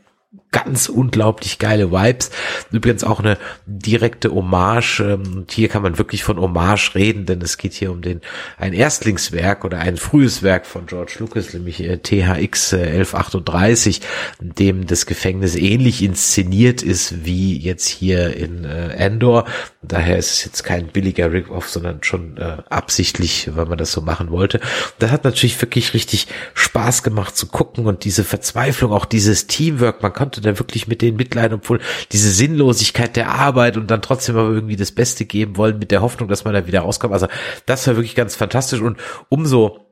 ganz unglaublich geile Vibes. Übrigens auch eine direkte Hommage. Ähm, und hier kann man wirklich von Hommage reden, denn es geht hier um den ein Erstlingswerk oder ein frühes Werk von George Lucas, nämlich äh, THX 1138, in dem das Gefängnis ähnlich inszeniert ist wie jetzt hier in äh, Endor. Daher ist es jetzt kein billiger Rip-Off, sondern schon äh, absichtlich, weil man das so machen wollte. das hat natürlich wirklich richtig Spaß gemacht zu gucken und diese Verzweiflung, auch dieses Teamwork, man konnte da wirklich mit denen mitleiden, obwohl diese Sinnlosigkeit der Arbeit und dann trotzdem aber irgendwie das Beste geben wollen mit der Hoffnung, dass man da wieder rauskommt. Also das war wirklich ganz fantastisch und umso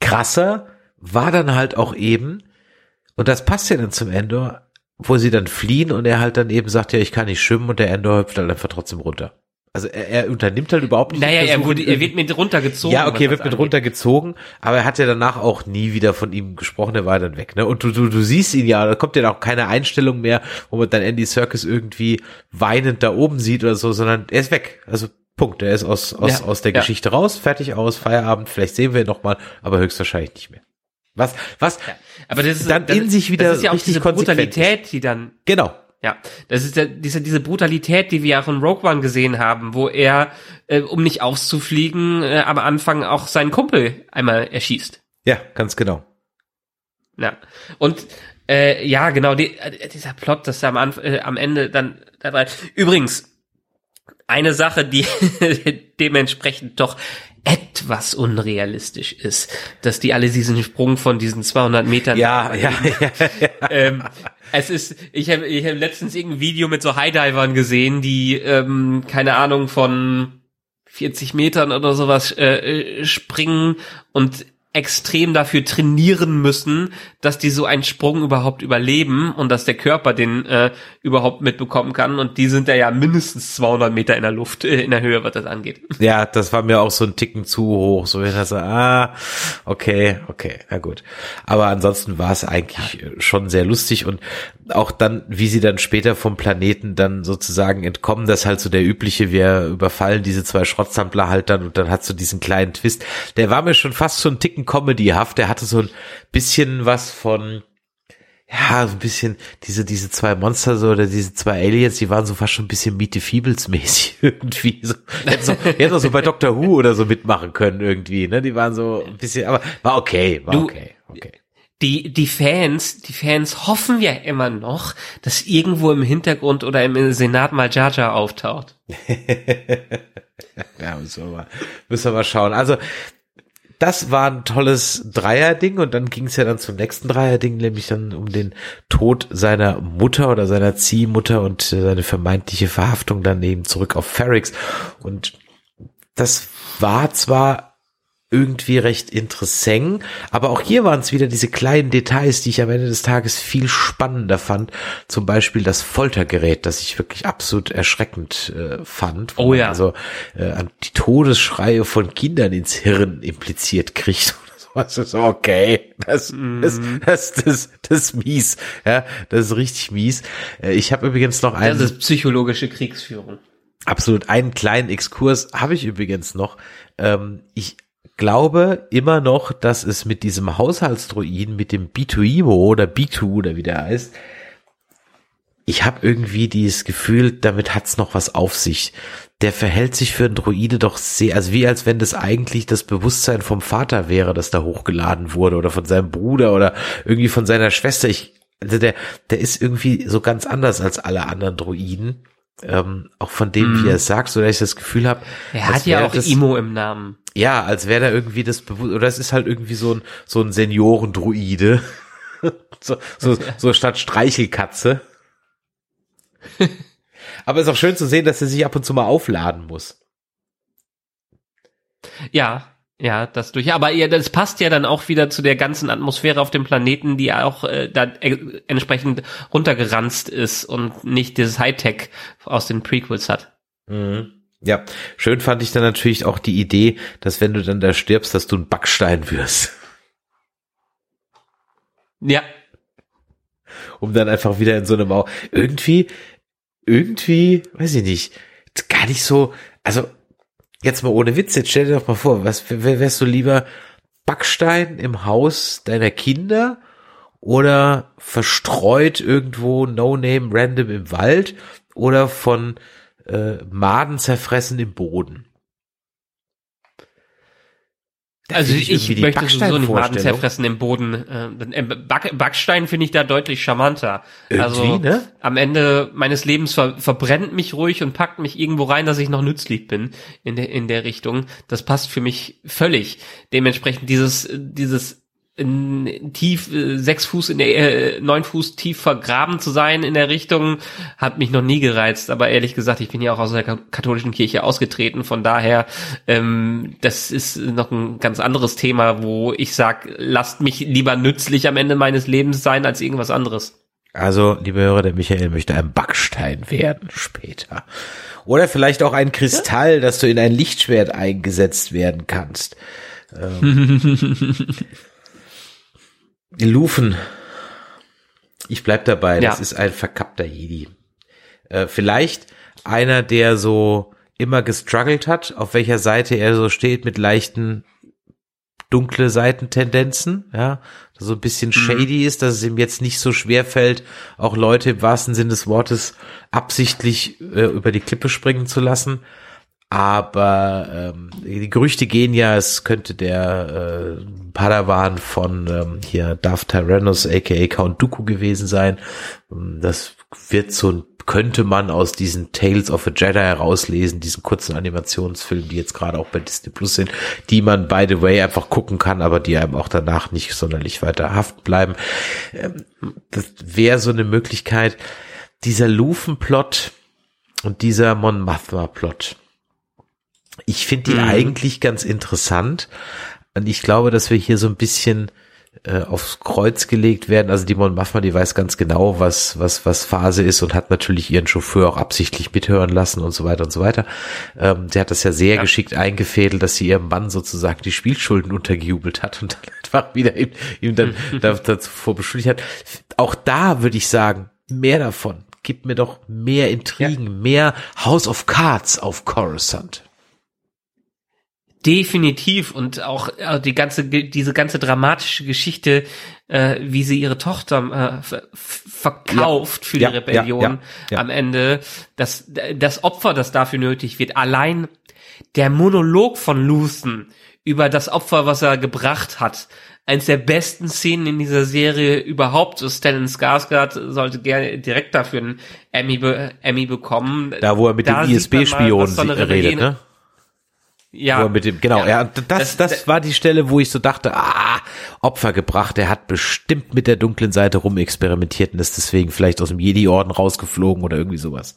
krasser war dann halt auch eben, und das passt ja dann zum Endor, wo sie dann fliehen und er halt dann eben sagt, ja, ich kann nicht schwimmen und der Endor hüpft halt einfach trotzdem runter. Also er, er unternimmt halt überhaupt nicht. Naja, er, wurde, er wird mit runtergezogen. Ja, okay, er wird mit runtergezogen, aber er hat ja danach auch nie wieder von ihm gesprochen, er war dann weg, ne? Und du, du, du siehst ihn ja, da kommt ja auch keine Einstellung mehr, wo man dann Andy Circus irgendwie weinend da oben sieht oder so, sondern er ist weg. Also Punkt, er ist aus, aus, ja, aus der ja. Geschichte raus, fertig aus, Feierabend, vielleicht sehen wir ihn noch mal, aber höchstwahrscheinlich nicht mehr. Was, was ja, aber das ist, dann das, in sich wieder das ist ja auch diese Brutalität, die dann genau ja, das ist ja diese, diese Brutalität, die wir ja von Rogue One gesehen haben, wo er, äh, um nicht auszufliegen, äh, am Anfang auch seinen Kumpel einmal erschießt. Ja, ganz genau. Ja, und äh, ja, genau, die, äh, dieser Plot, das am, Anf äh, am Ende dann dabei. Übrigens, eine Sache, die dementsprechend doch etwas unrealistisch ist, dass die alle diesen Sprung von diesen 200 Metern. Ja, ja, ja. ja. ähm, es ist, ich habe ich hab letztens irgendein Video mit so Highdivern gesehen, die, ähm, keine Ahnung, von 40 Metern oder sowas äh, äh, springen und extrem dafür trainieren müssen, dass die so einen Sprung überhaupt überleben und dass der Körper den äh, überhaupt mitbekommen kann. Und die sind da ja mindestens 200 Meter in der Luft, äh, in der Höhe, was das angeht. Ja, das war mir auch so ein Ticken zu hoch. So er so, ah, okay, okay, na gut. Aber ansonsten war es eigentlich ja. schon sehr lustig und auch dann, wie sie dann später vom Planeten dann sozusagen entkommen, das halt so der übliche, wir überfallen diese zwei Schrottsampler halt dann und dann hat so diesen kleinen Twist. Der war mir schon fast so ein Ticken comedyhaft. Der hatte so ein bisschen was von, ja, so ein bisschen diese, diese zwei Monster so, oder diese zwei Aliens, die waren so fast schon ein bisschen Meet the Feebles mäßig irgendwie. So, hätten so, hätten so bei Doctor Who oder so mitmachen können irgendwie, ne? Die waren so ein bisschen, aber war okay, war du, okay, okay die, die Fans, die Fans hoffen ja immer noch, dass irgendwo im Hintergrund oder im Senat mal Jar Jar auftaucht. ja, müssen wir mal, müssen wir mal schauen. Also, das war ein tolles Dreierding und dann ging es ja dann zum nächsten Dreierding, nämlich dann um den Tod seiner Mutter oder seiner Ziehmutter und seine vermeintliche Verhaftung dann eben zurück auf Ferrix. Und das war zwar irgendwie recht interessant. Aber auch hier waren es wieder diese kleinen Details, die ich am Ende des Tages viel spannender fand. Zum Beispiel das Foltergerät, das ich wirklich absolut erschreckend äh, fand. Oh ja. Also äh, die Todesschreie von Kindern ins Hirn impliziert kriegt. Was ist okay, das, das, das, das, das ist mies, ja, das ist richtig mies. Äh, ich habe übrigens noch einen. Das ist psychologische Kriegsführung. Absolut, einen kleinen Exkurs habe ich übrigens noch. Ähm, ich glaube immer noch, dass es mit diesem Haushaltsdruiden, mit dem B2Evo oder B2 oder wie der heißt, ich habe irgendwie dieses Gefühl, damit hat's noch was auf sich. Der verhält sich für einen Druide doch sehr, also wie als wenn das eigentlich das Bewusstsein vom Vater wäre, das da hochgeladen wurde oder von seinem Bruder oder irgendwie von seiner Schwester. Ich, also der, der ist irgendwie so ganz anders als alle anderen Druiden. Ähm, auch von dem, mm. wie er es sagt, so dass ich das Gefühl habe. Er hat ja auch das, Imo im Namen. Ja, als wäre da irgendwie das bewusst, oder es ist halt irgendwie so ein, so ein Seniorendruide. so, so, so statt Streichelkatze. Aber es ist auch schön zu sehen, dass er sich ab und zu mal aufladen muss. Ja, ja, das durch. Aber ja, das passt ja dann auch wieder zu der ganzen Atmosphäre auf dem Planeten, die auch äh, da äh, entsprechend runtergeranzt ist und nicht dieses Hightech aus den Prequels hat. Mhm. Ja, schön fand ich dann natürlich auch die Idee, dass wenn du dann da stirbst, dass du ein Backstein wirst. Ja. Um dann einfach wieder in so eine Mauer. Irgendwie, irgendwie, weiß ich nicht, gar nicht so, also jetzt mal ohne Witz, jetzt stell dir doch mal vor, was wärst du lieber Backstein im Haus deiner Kinder oder verstreut irgendwo no name random im Wald oder von äh, Maden zerfressen im Boden. Da Also ich, die möchte sowieso nicht Maden zerfressen im Boden. Äh, äh, Back, Backstein finde ich da deutlich charmanter. also Irgendwie, ne? am Ende meines Lebens ver, verbrennt mich ruhig und packt mich irgendwo rein, dass ich noch nützlich bin in der in der Richtung. Das passt für mich völlig. Dementsprechend dieses dieses in, tief äh, sechs Fuß in der äh, neun Fuß tief vergraben zu sein in der Richtung hat mich noch nie gereizt aber ehrlich gesagt ich bin ja auch aus der ka- katholischen Kirche ausgetreten von daher ähm, das ist noch ein ganz anderes Thema wo ich sag lasst mich lieber nützlich am Ende meines Lebens sein als irgendwas anderes Also, liebe Hörer, der Michael möchte ein Backstein werden später. Oder vielleicht auch ein Kristall, dass du in ein Lichtschwert eingesetzt werden kannst. Ähm, Lufen. Ich bleib dabei, das Ja. ist ein verkappter Jedi. Äh, vielleicht einer, der so immer gestruggelt hat, auf welcher Seite er so steht mit leichten dunkle Seitentendenzen, ja, so ein bisschen shady ist, dass es ihm jetzt nicht so schwer fällt, auch Leute im wahrsten Sinne des Wortes absichtlich äh, über die Klippe springen zu lassen. Aber ähm, die Gerüchte gehen ja, es könnte der äh, Padawan von ähm, hier Darth Tyrannus aka Count Dooku gewesen sein. Ähm, Das wird so ein könnte man aus diesen Tales of a Jedi herauslesen, diesen kurzen Animationsfilmen, die jetzt gerade auch bei Disney Plus sind, die man by the way einfach gucken kann, aber die einem auch danach nicht sonderlich weiter haften bleiben. Ähm, Das wäre so eine Möglichkeit. Dieser Lufen-Plot und dieser Mon Mothma-Plot. Ich finde die Mhm. eigentlich ganz interessant. Und ich glaube, dass wir hier so ein bisschen äh, aufs Kreuz gelegt werden. Also die Mon Mothma, die weiß ganz genau, was, was, was Phase ist und hat natürlich ihren Chauffeur auch absichtlich mithören lassen und so weiter und so weiter. Ähm, sie hat das ja sehr Ja. geschickt eingefädelt, dass sie ihrem Mann sozusagen die Spielschulden untergejubelt hat und dann einfach wieder ihm, ihm dann da- dazu beschuldigt hat. Auch da würde ich sagen, mehr davon. Gib mir doch mehr Intrigen, mehr House of Cards auf Coruscant. Definitiv und auch äh, die ganze diese ganze dramatische Geschichte, äh, wie sie ihre Tochter äh, ver verkauft für die Ja, Rebellion ja, ja, ja. am Ende, das das Opfer, das dafür nötig wird, allein der Monolog von Luthen über das Opfer, was er gebracht hat, eins der besten Szenen in dieser Serie überhaupt. Stellan Skarsgård sollte gerne direkt dafür einen Emmy, Emmy bekommen. Da, wo er mit Da dem ISB-Spion redet, ne? Ja, er mit dem, genau, ja. ja, das, das, Das- war die Stelle, wo ich so dachte, ah, Opfer gebracht, der hat bestimmt mit der dunklen Seite rumexperimentiert und ist deswegen vielleicht aus dem Jedi-Orden rausgeflogen oder irgendwie sowas.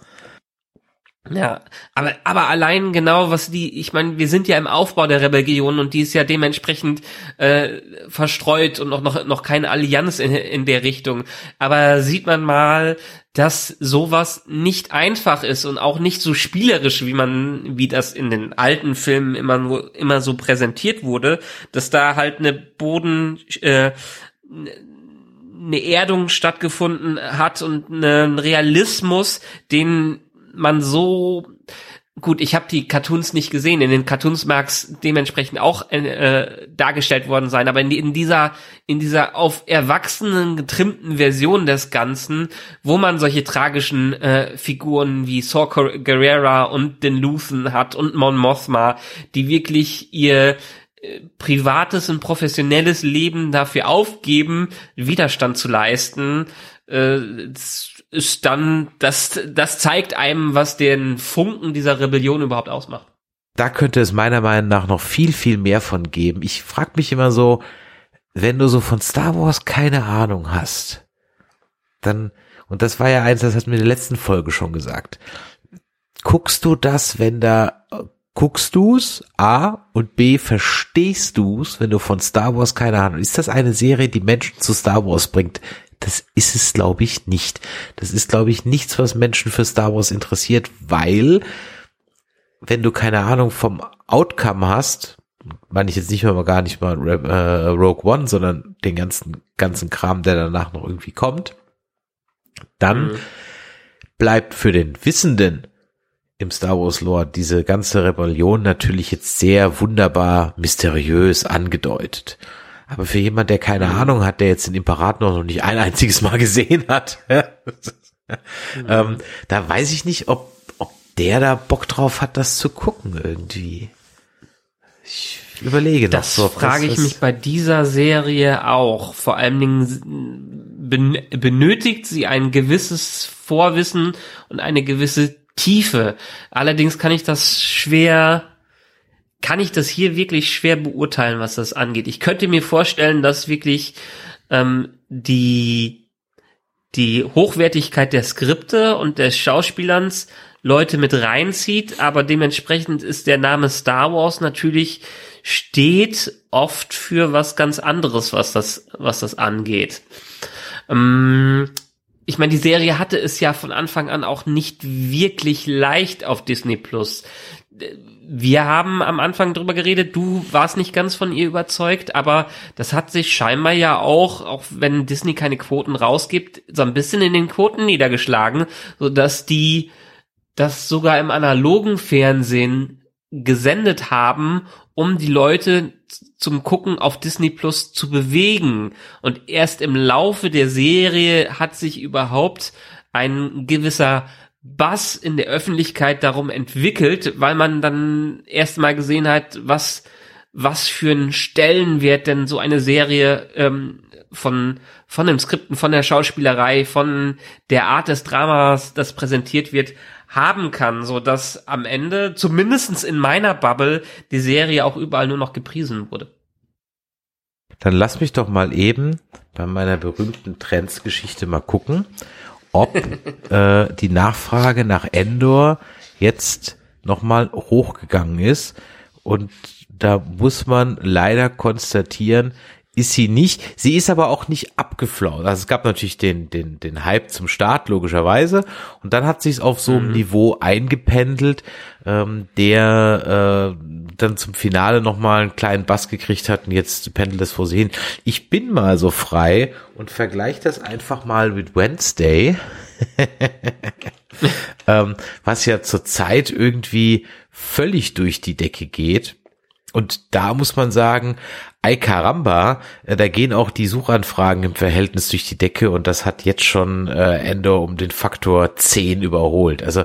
Ja, aber aber allein genau was die, ich meine, wir sind ja im Aufbau der Rebellion und die ist ja dementsprechend äh, verstreut und noch noch noch keine Allianz in, in der Richtung. Aber sieht man mal, dass sowas nicht einfach ist und auch nicht so spielerisch, wie man wie das in den alten Filmen immer nur immer so präsentiert wurde, dass da halt eine Boden äh, eine Erdung stattgefunden hat und einen Realismus, den man so gut, ich habe die Cartoons nicht gesehen. In den Cartoons mag es dementsprechend auch äh, dargestellt worden sein, aber in, in dieser in dieser auf Erwachsenen getrimmten Version des Ganzen, wo man solche tragischen äh, Figuren wie Saw Gerrera und den Luthen hat und Mon Mothma, die wirklich ihr äh, privates und professionelles Leben dafür aufgeben, Widerstand zu leisten, äh, ist dann, das, das zeigt einem, was den Funken dieser Rebellion überhaupt ausmacht. Da könnte es meiner Meinung nach noch viel, viel mehr von geben. Ich frag mich immer so, wenn du so von Star Wars keine Ahnung hast, dann, und das war ja eins, das hat mir in der letzten Folge schon gesagt, guckst du das, wenn da, guckst du's, A, und B, verstehst du's, wenn du von Star Wars keine Ahnung, ist das eine Serie, die Menschen zu Star Wars bringt? Das ist es, glaube ich, nicht. Das ist, glaube ich, nichts, was Menschen für Star Wars interessiert, weil, wenn du keine Ahnung vom Outcome hast, meine ich jetzt nicht mal gar nicht mal äh, Rogue One, sondern den ganzen, ganzen Kram, der danach noch irgendwie kommt, dann Mhm. bleibt für den Wissenden im Star Wars Lore diese ganze Rebellion natürlich jetzt sehr wunderbar mysteriös angedeutet. Aber für jemand, der keine Ahnung hat, der jetzt den Imperator noch nicht ein einziges Mal gesehen hat, ähm, da weiß ich nicht, ob, ob der da Bock drauf hat, das zu gucken irgendwie. Ich überlege noch Das so. frage ich mich bei dieser Serie auch. Vor allen Dingen ben benötigt sie ein gewisses Vorwissen und eine gewisse Tiefe. Allerdings kann ich das schwer, kann ich das hier wirklich schwer beurteilen, was das angeht. Ich könnte mir vorstellen, dass wirklich ähm, die die Hochwertigkeit der Skripte und des Schauspielerns Leute mit reinzieht, aber dementsprechend ist der Name Star Wars natürlich steht oft für was ganz anderes, was das, was das angeht. Ähm, ich meine, die Serie hatte es ja von Anfang an auch nicht wirklich leicht auf Disney Plus. Wir haben am Anfang drüber geredet, du warst nicht ganz von ihr überzeugt, aber das hat sich scheinbar ja auch, auch wenn Disney keine Quoten rausgibt, so ein bisschen in den Quoten niedergeschlagen, so dass die das sogar im analogen Fernsehen gesendet haben, um die Leute zum Gucken auf Disney Plus zu bewegen. Und erst im Laufe der Serie hat sich überhaupt ein gewisser Bass in der Öffentlichkeit darum entwickelt, weil man dann erst mal gesehen hat, was was für einen Stellenwert denn so eine Serie ähm, von von den Skripten, von der Schauspielerei, von der Art des Dramas, das präsentiert wird, haben kann, so dass am Ende, zumindestens in meiner Bubble, die Serie auch überall nur noch gepriesen wurde. Dann lass mich doch mal eben bei meiner berühmten Trends-Geschichte mal gucken, ob äh, die Nachfrage nach Endor jetzt nochmal hochgegangen ist. Und da muss man leider konstatieren, ist sie nicht. Sie ist aber auch nicht abgeflaut. Also es gab natürlich den, den, den Hype zum Start, logischerweise. Und dann hat sich auf so einem Niveau eingependelt, ähm, der äh, dann zum Finale nochmal einen kleinen Bass gekriegt hat und jetzt pendelt es vor sich hin. Ich bin mal so frei und vergleiche das einfach mal mit Wednesday. ähm, was ja zurzeit irgendwie völlig durch die Decke geht. Und da muss man sagen, ay caramba, äh, da gehen auch die Suchanfragen im Verhältnis durch die Decke und das hat jetzt schon äh, Endor um den Faktor 10 überholt. Also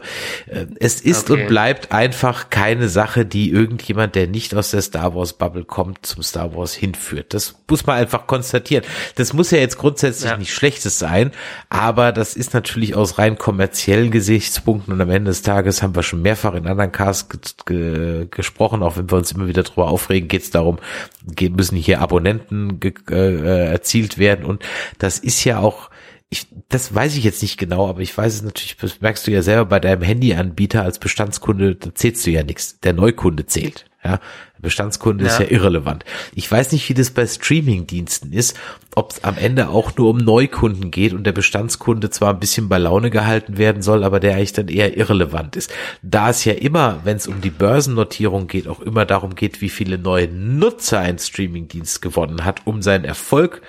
äh, es ist Okay. und bleibt einfach keine Sache, die irgendjemand, der nicht aus der Star Wars Bubble kommt, zum Star Wars hinführt. Das muss man einfach konstatieren. Das muss ja jetzt grundsätzlich Ja. nicht Schlechtes sein, aber das ist natürlich aus rein kommerziellen Gesichtspunkten und am Ende des Tages haben wir schon mehrfach in anderen Casts ge ge gesprochen, auch wenn wir uns immer wieder darüber aufregen, geht es darum, ge- müssen hier Abonnenten ge äh, erzielt werden und das ist ja auch ich, das weiß ich jetzt nicht genau, aber ich weiß es natürlich, das merkst du ja selber bei deinem Handyanbieter als Bestandskunde, da zählst du ja nichts. Der Neukunde zählt. Ja, Der Bestandskunde ist Ja. ja irrelevant. Ich weiß nicht, wie das bei Streamingdiensten ist, ob es am Ende auch nur um Neukunden geht und der Bestandskunde zwar ein bisschen bei Laune gehalten werden soll, aber der eigentlich dann eher irrelevant ist. Da es ja immer, wenn es um die Börsennotierung geht, auch immer darum geht, wie viele neue Nutzer ein Streamingdienst gewonnen hat, um seinen Erfolg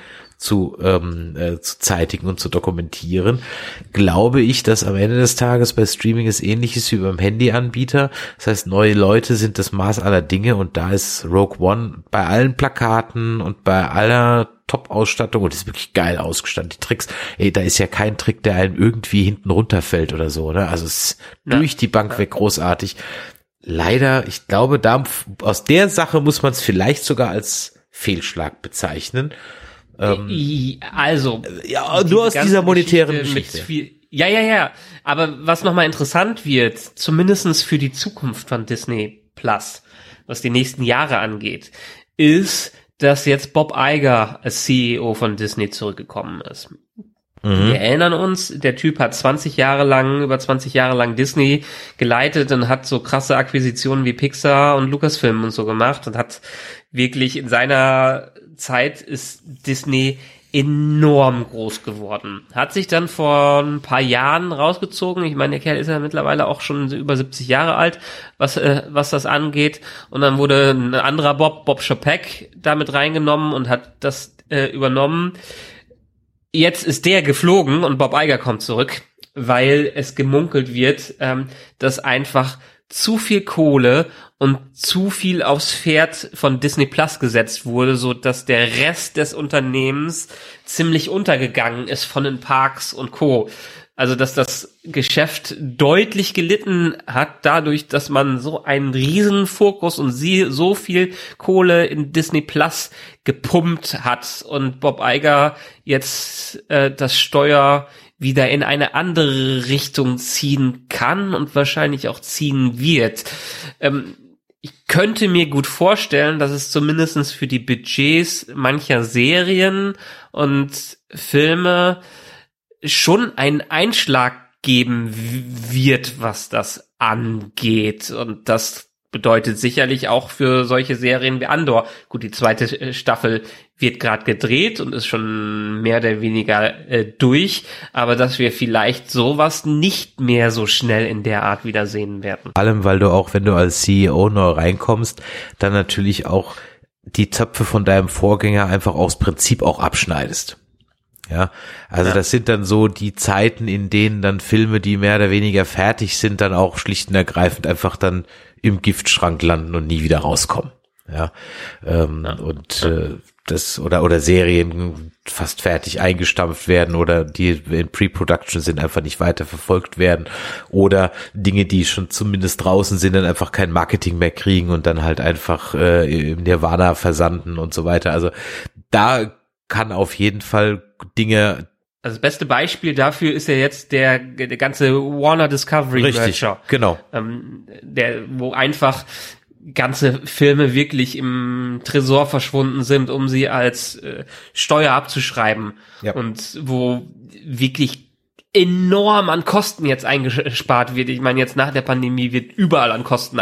zu, ähm, äh, zu zeitigen und zu dokumentieren, glaube ich, dass am Ende des Tages bei Streaming es ähnlich ist wie beim Handyanbieter. Das heißt, neue Leute sind das Maß aller Dinge und da ist Rogue One bei allen Plakaten und bei aller Top-Ausstattung und ist wirklich geil ausgestattet. Die Tricks, ey, da ist ja kein Trick, der einem irgendwie hinten runterfällt oder so, ne? Also es ist Ja. durch die Bank weg großartig. Leider, ich glaube, da, aus der Sache muss man es vielleicht sogar als Fehlschlag bezeichnen. I- Also, Ja, nur aus dieser monetären Geschichte Geschichte. Ja, ja, ja. Aber was nochmal interessant wird, zumindestens für die Zukunft von Disney Plus, was die nächsten Jahre angeht, ist, dass jetzt Bob Iger als CEO von Disney zurückgekommen ist. Wir erinnern uns, der Typ hat 20 Jahre lang, über 20 Jahre lang Disney geleitet und hat so krasse Akquisitionen wie Pixar und Lucasfilm und so gemacht und hat wirklich in seiner Zeit ist Disney enorm groß geworden. Hat sich dann vor ein paar Jahren rausgezogen. Ich meine, der Kerl ist ja mittlerweile auch schon über 70 Jahre alt, was, äh, was das angeht. Und dann wurde ein anderer Bob, Bob Chapek, damit reingenommen und hat das äh, übernommen. Jetzt ist der geflogen und Bob Iger kommt zurück, weil es gemunkelt wird, ähm, dass einfach zu viel Kohle und zu viel aufs Pferd von Disney Plus gesetzt wurde, so dass der Rest des Unternehmens ziemlich untergegangen ist von den Parks und Co. Also, dass das Geschäft deutlich gelitten hat dadurch, dass man so einen riesen Fokus und sie so viel Kohle in Disney Plus gepumpt hat und Bob Iger jetzt äh, das Steuer wieder in eine andere Richtung ziehen kann und wahrscheinlich auch ziehen wird. Ähm, ich könnte mir gut vorstellen, dass es zumindestens für die Budgets mancher Serien und Filme schon einen Einschlag geben wird, was das angeht. Und das bedeutet sicherlich auch für solche Serien wie Andor. Gut, die zweite äh, Staffel wird gerade gedreht und ist schon mehr oder weniger äh, durch, aber dass wir vielleicht sowas nicht mehr so schnell in der Art wiedersehen werden. Vor allem, weil du auch, wenn du als CEO neu reinkommst, dann natürlich auch die Zöpfe von deinem Vorgänger einfach aus Prinzip auch abschneidest. Ja, also ja. das sind dann so die Zeiten, in denen dann Filme, die mehr oder weniger fertig sind, dann auch schlicht und ergreifend einfach dann im Giftschrank landen und nie wieder rauskommen. Ja, ähm, ja. und äh, das oder oder Serien fast fertig eingestampft werden oder die in Pre-Production sind einfach nicht weiter verfolgt werden oder Dinge, die schon zumindest draußen sind, dann einfach kein Marketing mehr kriegen und dann halt einfach äh, im Nirvana versanden und so weiter. Also da kann auf jeden Fall Dinge. Also das beste Beispiel dafür ist ja jetzt der, der ganze Warner Discovery Richtig, Merger, genau. Ähm, der, wo einfach ganze Filme wirklich im Tresor verschwunden sind, um sie als äh, Steuer abzuschreiben. Ja. Und wo wirklich enorm an Kosten jetzt eingespart wird. Ich meine, jetzt nach der Pandemie wird überall an Kosten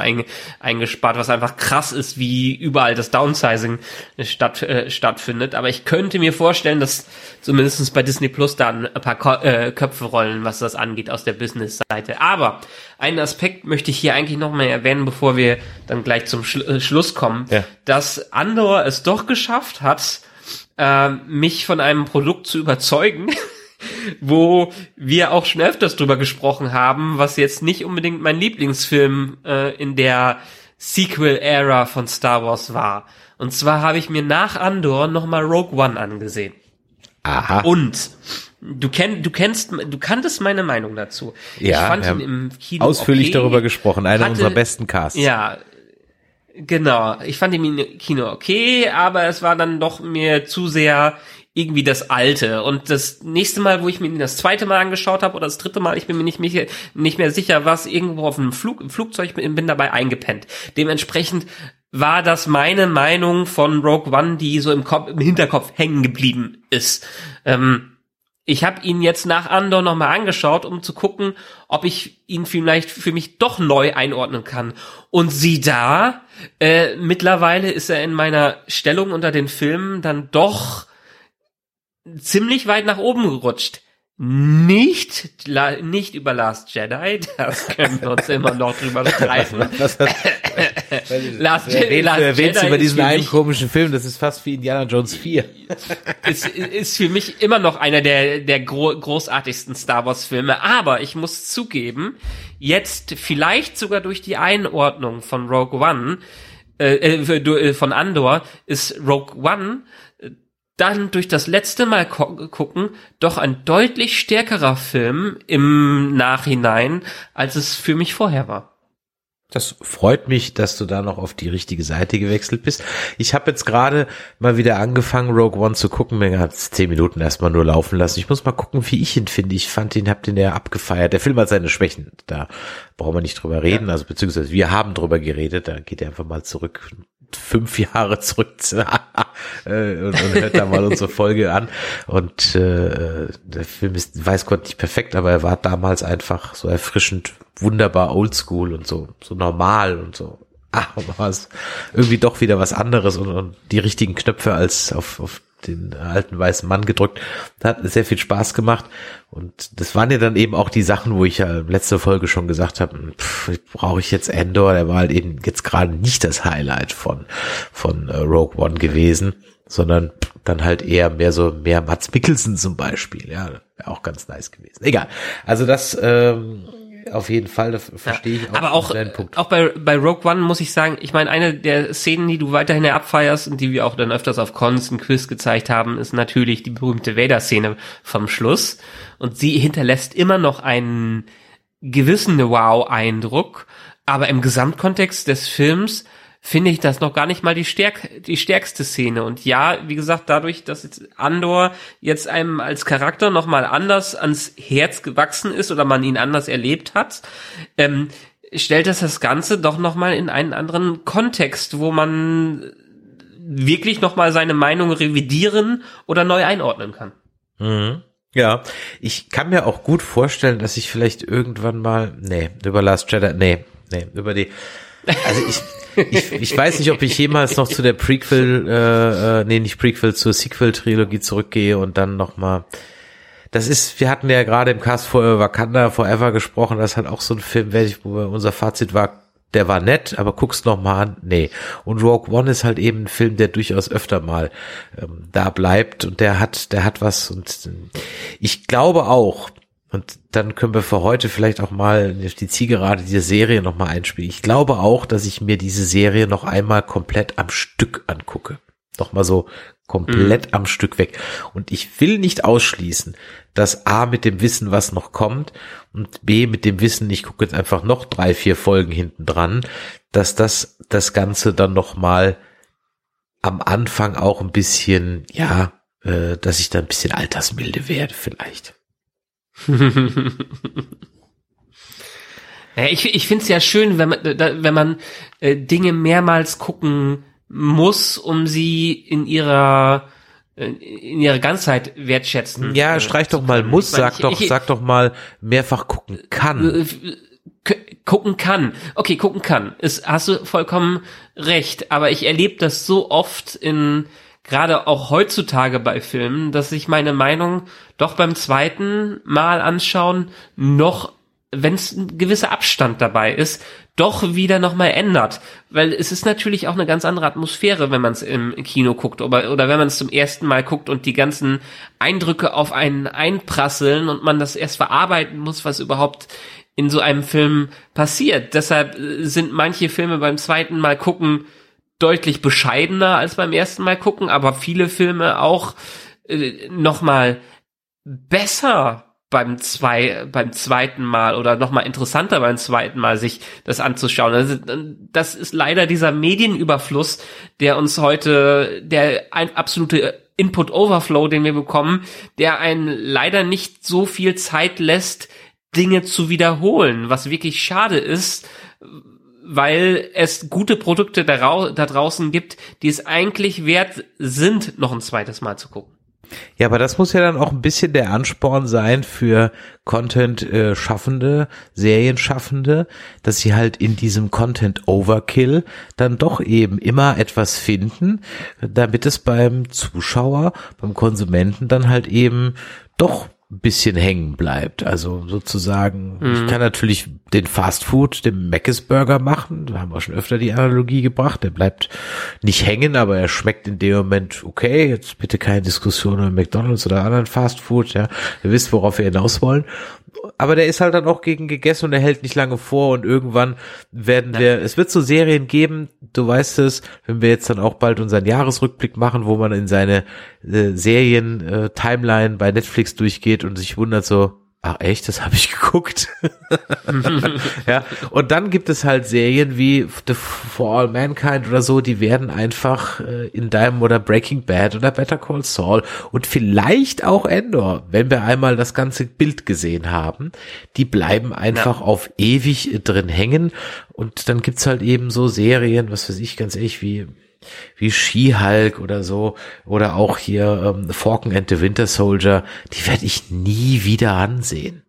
eingespart, was einfach krass ist, wie überall das Downsizing statt, äh, stattfindet. Aber ich könnte mir vorstellen, dass zumindestens bei Disney Plus da ein paar Ko äh, Köpfe rollen, was das angeht aus der Business-Seite. Aber einen Aspekt möchte ich hier eigentlich noch mal erwähnen, bevor wir dann gleich zum Schlu äh, Schluss kommen, ja. dass Andor es doch geschafft hat, äh, mich von einem Produkt zu überzeugen, wo wir auch schon öfters drüber gesprochen haben, was jetzt nicht unbedingt mein Lieblingsfilm äh, in der Sequel-Ära von Star Wars war. Und zwar habe ich mir nach Andor nochmal Rogue One angesehen. Aha. Und du kennst, du kennst, du kanntest meine Meinung dazu. Ja, ich fand ihn im Kino ausführlich okay, darüber gesprochen. Einer hatte, unserer besten Casts. Ja, genau. Ich fand ihn im Kino okay, aber es war dann doch mir zu sehr irgendwie das alte. Und das nächste Mal, wo ich mir das zweite Mal angeschaut habe oder das dritte Mal, ich bin mir nicht, mehr, nicht mehr sicher, was irgendwo auf einem Flug, Flugzeug bin, bin dabei eingepennt. Dementsprechend war das meine Meinung von Rogue One, die so im, Kopf, im Hinterkopf hängen geblieben ist. Ähm, ich habe ihn jetzt nach Andor nochmal angeschaut, um zu gucken, ob ich ihn vielleicht für mich doch neu einordnen kann. Und sieh da, äh, mittlerweile ist er in meiner Stellung unter den Filmen dann doch ziemlich weit nach oben gerutscht. Nicht, nicht über Last Jedi, das können wir uns immer noch drüber streiten. Last, Je Last Jedi über diesen einen komischen Film, das ist fast wie Indiana Jones 4. Ist, ist für mich immer noch einer der, der gro großartigsten Star Wars Filme, aber ich muss zugeben, jetzt vielleicht sogar durch die Einordnung von Rogue One, äh, äh, äh von Andor, ist Rogue One dann durch das letzte Mal gucken doch ein deutlich stärkerer Film im Nachhinein, als es für mich vorher war. Das freut mich, dass du da noch auf die richtige Seite gewechselt bist. Ich habe jetzt gerade mal wieder angefangen, Rogue One zu gucken. Mir hat zehn Minuten erstmal nur laufen lassen. Ich muss mal gucken, wie ich ihn finde. Ich fand ihn, hab den ja abgefeiert. Der Film hat seine Schwächen. Da brauchen wir nicht drüber reden. Also beziehungsweise wir haben drüber geredet. Da geht er einfach mal zurück fünf Jahre zurück äh, und, und hört da mal unsere Folge an. Und äh, der Film ist, weiß Gott, nicht perfekt, aber er war damals einfach so erfrischend, wunderbar oldschool und so, so normal und so. Ah, war es irgendwie doch wieder was anderes und, und die richtigen Knöpfe als auf, auf den alten weißen Mann gedrückt. Das hat sehr viel Spaß gemacht. Und das waren ja dann eben auch die Sachen, wo ich ja letzte Folge schon gesagt habe, brauche ich jetzt Endor, der war halt eben jetzt gerade nicht das Highlight von, von äh, Rogue One gewesen, sondern dann halt eher mehr so, mehr Mats Mikkelsen zum Beispiel, ja, auch ganz nice gewesen. Egal. Also das, ähm, auf jeden Fall, das verstehe ich auch. Aber auch, auch bei, bei Rogue One muss ich sagen, ich meine, eine der Szenen, die du weiterhin abfeierst und die wir auch dann öfters auf Cons und Quiz gezeigt haben, ist natürlich die berühmte Vader-Szene vom Schluss. Und sie hinterlässt immer noch einen gewissen Wow-Eindruck, aber im Gesamtkontext des Films finde ich das noch gar nicht mal die, stärk die stärkste Szene. Und ja, wie gesagt, dadurch, dass jetzt Andor jetzt einem als Charakter noch mal anders ans Herz gewachsen ist oder man ihn anders erlebt hat, ähm, stellt das das Ganze doch noch mal in einen anderen Kontext, wo man wirklich noch mal seine Meinung revidieren oder neu einordnen kann. Mhm. Ja, ich kann mir auch gut vorstellen, dass ich vielleicht irgendwann mal, nee, über Last Jedi, nee, nee, über die, also ich, ich, ich weiß nicht, ob ich jemals noch zu der Prequel, äh, äh, nee, nicht Prequel, zur Sequel-Trilogie zurückgehe und dann nochmal. Das ist, wir hatten ja gerade im Cast vor Wakanda Forever gesprochen, das hat auch so ein Film, wo unser Fazit war, der war nett, aber guck's noch mal an. Nee. Und Rogue One ist halt eben ein Film, der durchaus öfter mal ähm, da bleibt und der hat, der hat was und äh, ich glaube auch, und dann können wir für heute vielleicht auch mal auf die Zielgerade dieser Serie noch mal einspielen. Ich glaube auch, dass ich mir diese Serie noch einmal komplett am Stück angucke. Noch mal so komplett mhm. am Stück weg. Und ich will nicht ausschließen, dass A mit dem Wissen, was noch kommt, und B mit dem Wissen, ich gucke jetzt einfach noch drei, vier Folgen hinten dran, dass das das Ganze dann noch mal am Anfang auch ein bisschen, ja, äh, dass ich da ein bisschen altersmilde werde vielleicht. ich ich finde es ja schön, wenn man, da, wenn man äh, Dinge mehrmals gucken muss, um sie in ihrer äh, in ihrer Ganzheit wertschätzen. Ja, äh, streich doch mal muss, sag ich, doch, ich, sag doch mal mehrfach gucken kann. Äh, gucken kann. Okay, gucken kann. Ist, hast du vollkommen recht. Aber ich erlebe das so oft in gerade auch heutzutage bei Filmen, dass sich meine Meinung doch beim zweiten Mal anschauen noch wenn es ein gewisser Abstand dabei ist, doch wieder nochmal ändert. Weil es ist natürlich auch eine ganz andere Atmosphäre, wenn man es im Kino guckt oder, oder wenn man es zum ersten Mal guckt und die ganzen Eindrücke auf einen einprasseln und man das erst verarbeiten muss, was überhaupt in so einem Film passiert. Deshalb äh, sind manche Filme beim zweiten Mal gucken deutlich bescheidener als beim ersten Mal gucken, aber viele Filme auch äh, nochmal besser beim zwei beim zweiten Mal oder nochmal interessanter beim zweiten Mal sich das anzuschauen. Also, das ist leider dieser Medienüberfluss, der uns heute der ein absolute Input Overflow, den wir bekommen, der einen leider nicht so viel Zeit lässt, Dinge zu wiederholen, was wirklich schade ist, weil es gute Produkte da, draußen gibt, die es eigentlich wert sind, noch ein zweites Mal zu gucken. Ja, aber das muss ja dann auch ein bisschen der Ansporn sein für Content-Schaffende, Serienschaffende, dass sie halt in diesem Content-Overkill dann doch eben immer etwas finden, damit es beim Zuschauer, beim Konsumenten dann halt eben doch bisschen hängen bleibt. Also sozusagen, mhm. ich kann natürlich den Fast Food, den Mc's Burger machen. Da haben wir schon öfter die Analogie gebracht. Der bleibt nicht hängen, aber er schmeckt in dem Moment okay. Jetzt bitte keine Diskussion über McDonalds oder anderen Fast Food. Ja, ihr wisst, worauf wir hinaus wollen aber der ist halt dann auch gegen gegessen und er hält nicht lange vor und irgendwann werden wir, es wird so Serien geben, du weißt es, wenn wir jetzt dann auch bald unseren Jahresrückblick machen, wo man in seine äh, Serien-Timeline äh, bei Netflix durchgeht und sich wundert so, Ach echt, das habe ich geguckt. ja, und dann gibt es halt Serien wie The For All Mankind oder so, die werden einfach äh, in deinem oder Breaking Bad oder Better Call Saul und vielleicht auch Endor, wenn wir einmal das ganze Bild gesehen haben, die bleiben einfach ja. auf ewig drin hängen und dann gibt's halt eben so Serien, was weiß ich, ganz ehrlich, wie wie She-Hulk oder so oder auch hier ähm, Falcon and the Winter Soldier, die werde ich nie wieder ansehen.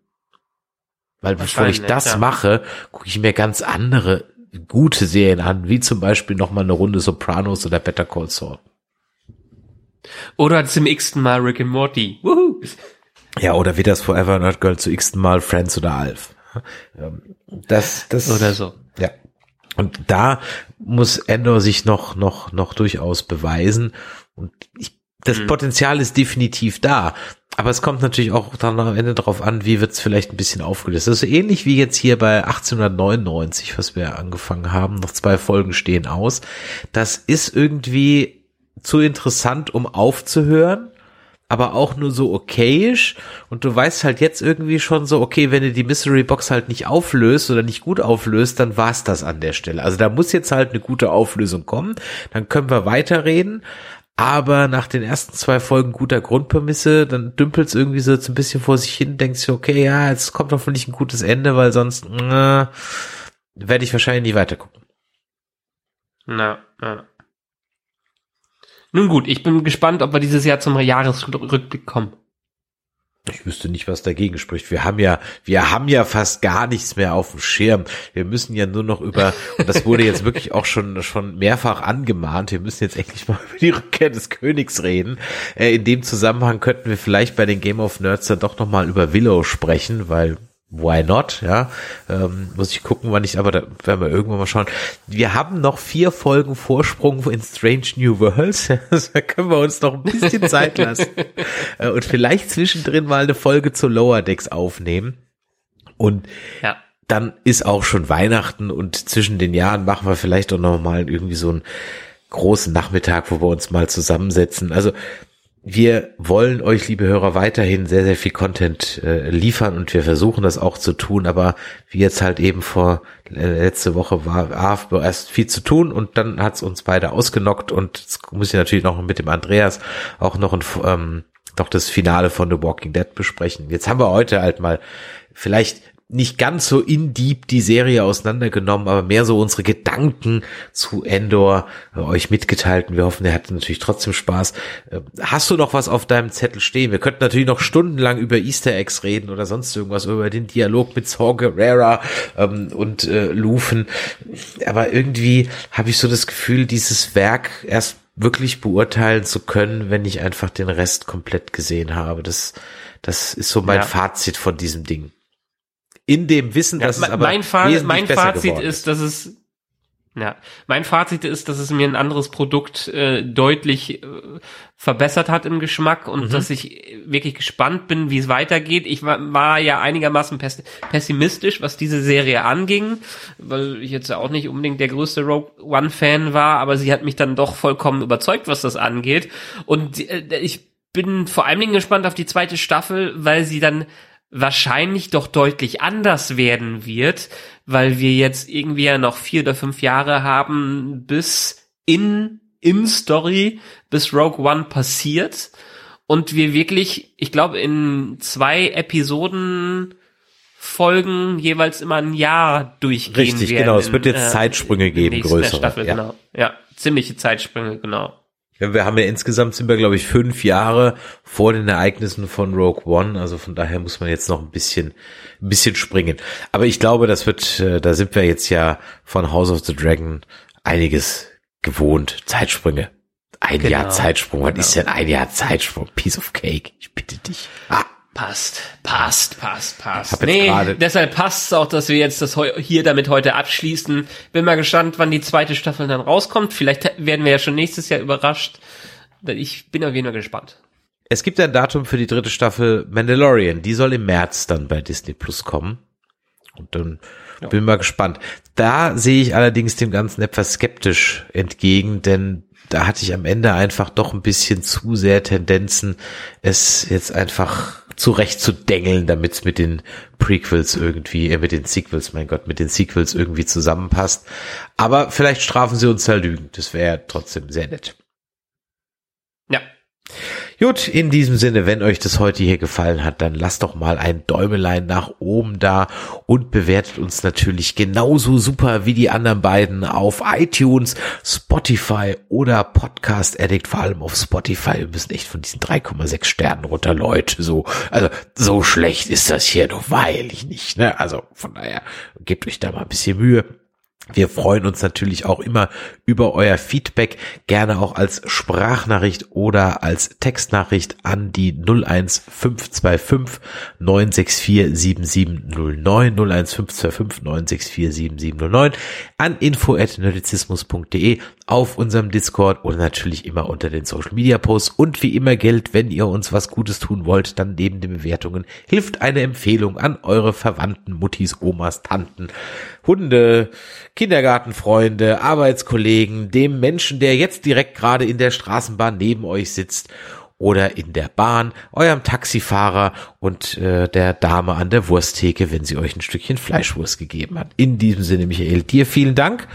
Weil bevor ich das ja. mache, gucke ich mir ganz andere gute Serien an, wie zum Beispiel nochmal eine Runde Sopranos oder Better Call Saul. Oder zum x-ten Mal Rick and Morty. Woohoo. Ja, oder wie das Forever Not Girl zu x-ten Mal Friends oder Alf. Ähm, das, das, oder so. Und da muss Endor sich noch, noch, noch durchaus beweisen. Und ich, das mhm. Potenzial ist definitiv da. Aber es kommt natürlich auch dann am Ende darauf an, wie wird es vielleicht ein bisschen aufgelöst. Das ist ähnlich wie jetzt hier bei 1899, was wir angefangen haben. Noch zwei Folgen stehen aus. Das ist irgendwie zu interessant, um aufzuhören aber auch nur so okayisch und du weißt halt jetzt irgendwie schon so, okay, wenn du die Mystery Box halt nicht auflöst oder nicht gut auflöst, dann war's das an der Stelle. Also da muss jetzt halt eine gute Auflösung kommen, dann können wir weiterreden, aber nach den ersten zwei Folgen guter Grundprämisse, dann dümpelt's irgendwie so ein bisschen vor sich hin, denkst du, okay, ja, jetzt kommt hoffentlich ein gutes Ende, weil sonst äh, werde ich wahrscheinlich nie weitergucken. Na, na. Nun gut, ich bin gespannt, ob wir dieses Jahr zum Jahresrückblick kommen. Ich wüsste nicht, was dagegen spricht. Wir haben ja, wir haben ja fast gar nichts mehr auf dem Schirm. Wir müssen ja nur noch über, und das wurde jetzt wirklich auch schon, schon mehrfach angemahnt, wir müssen jetzt endlich mal über die Rückkehr des Königs reden. Äh, in dem Zusammenhang könnten wir vielleicht bei den Game of Nerds dann doch nochmal über Willow sprechen, weil why not, ja, ähm, muss ich gucken, wann ich, aber da werden wir irgendwann mal schauen. Wir haben noch vier Folgen Vorsprung in Strange New Worlds, da können wir uns noch ein bisschen Zeit lassen äh, und vielleicht zwischendrin mal eine Folge zu Lower Decks aufnehmen und ja. dann ist auch schon Weihnachten und zwischen den Jahren machen wir vielleicht auch noch mal irgendwie so einen großen Nachmittag, wo wir uns mal zusammensetzen. Also wir wollen euch, liebe Hörer, weiterhin sehr, sehr viel Content äh, liefern und wir versuchen das auch zu tun, aber wie jetzt halt eben vor äh, letzte Woche war AFB erst viel zu tun und dann hat's uns beide ausgenockt und jetzt muss ich natürlich noch mit dem Andreas auch noch ein ähm, noch das Finale von The Walking Dead besprechen. Jetzt haben wir heute halt mal vielleicht nicht ganz so in deep die Serie auseinandergenommen, aber mehr so unsere Gedanken zu Endor äh, euch mitgeteilt. Und wir hoffen, ihr hattet natürlich trotzdem Spaß. Äh, hast du noch was auf deinem Zettel stehen? Wir könnten natürlich noch stundenlang über Easter Eggs reden oder sonst irgendwas, über den Dialog mit Saw Gerrera ähm, und äh, Lufen. Aber irgendwie habe ich so das Gefühl, dieses Werk erst wirklich beurteilen zu können, wenn ich einfach den Rest komplett gesehen habe. Das, das ist so mein ja. Fazit von diesem Ding in dem Wissen, dass ja, es aber mein, Fa mein Fazit ist, dass es ja, mein Fazit ist, dass es mir ein anderes Produkt äh, deutlich äh, verbessert hat im Geschmack und mhm. dass ich wirklich gespannt bin, wie es weitergeht. Ich war, war ja einigermaßen pessimistisch, was diese Serie anging, weil ich jetzt ja auch nicht unbedingt der größte Rogue One Fan war, aber sie hat mich dann doch vollkommen überzeugt, was das angeht. Und äh, ich bin vor allen Dingen gespannt auf die zweite Staffel, weil sie dann wahrscheinlich doch deutlich anders werden wird, weil wir jetzt irgendwie ja noch vier oder fünf Jahre haben, bis in, in Story, bis Rogue One passiert und wir wirklich, ich glaube, in zwei Episoden Folgen jeweils immer ein Jahr durchgehen Richtig, werden. genau. Es wird jetzt äh, Zeitsprünge geben, größere. Staffel, ja. Genau. Ja, ziemliche Zeitsprünge, genau. Ja, wir haben ja insgesamt sind wir, glaube ich, fünf Jahre vor den Ereignissen von Rogue One. Also von daher muss man jetzt noch ein bisschen, ein bisschen springen. Aber ich glaube, das wird, äh, da sind wir jetzt ja von House of the Dragon einiges gewohnt. Zeitsprünge. Ein genau. Jahr Zeitsprung. Was genau. ist denn ein Jahr Zeitsprung? Piece of Cake. Ich bitte dich. Ah. Passt, passt, passt, passt. Nee, deshalb passt es auch, dass wir jetzt das hier damit heute abschließen. Bin mal gespannt, wann die zweite Staffel dann rauskommt. Vielleicht werden wir ja schon nächstes Jahr überrascht. Ich bin auf jeden Fall gespannt. Es gibt ein Datum für die dritte Staffel Mandalorian. Die soll im März dann bei Disney Plus kommen. Und dann ja. bin mal gespannt. Da sehe ich allerdings dem Ganzen etwas skeptisch entgegen, denn da hatte ich am Ende einfach doch ein bisschen zu sehr Tendenzen, es jetzt einfach zurecht zu dengeln, damit es mit den Prequels irgendwie, äh, mit den Sequels, mein Gott, mit den Sequels irgendwie zusammenpasst. Aber vielleicht strafen sie uns da Lügen. Das wäre trotzdem sehr nett. Gut, in diesem Sinne, wenn euch das heute hier gefallen hat, dann lasst doch mal ein Däumelein nach oben da und bewertet uns natürlich genauso super wie die anderen beiden auf iTunes, Spotify oder Podcast Addict, vor allem auf Spotify. Wir müssen echt von diesen 3,6 Sternen runter, Leute. So, also so schlecht ist das hier doch weil ich nicht. Ne? Also von daher gebt euch da mal ein bisschen Mühe. Wir freuen uns natürlich auch immer über euer Feedback, gerne auch als Sprachnachricht oder als Textnachricht an die 01525 964 7709 01525 964 7709 an info@nerdizismus.de auf unserem Discord oder natürlich immer unter den Social Media Posts. Und wie immer gilt, wenn ihr uns was Gutes tun wollt, dann neben den Bewertungen hilft eine Empfehlung an eure Verwandten, Muttis, Omas, Tanten, Hunde, Kindergartenfreunde, Arbeitskollegen, dem Menschen, der jetzt direkt gerade in der Straßenbahn neben euch sitzt oder in der Bahn, eurem Taxifahrer und äh, der Dame an der Wursttheke, wenn sie euch ein Stückchen Fleischwurst gegeben hat. In diesem Sinne, Michael, dir vielen Dank.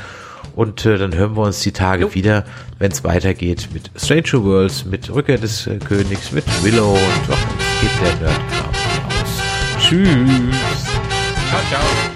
Und äh, dann hören wir uns die Tage jo. wieder, wenn es weitergeht mit Stranger Worlds, mit Rückkehr des äh, Königs, mit Willow und doch, geht der Nerd aus. Tschüss. Ciao, ciao.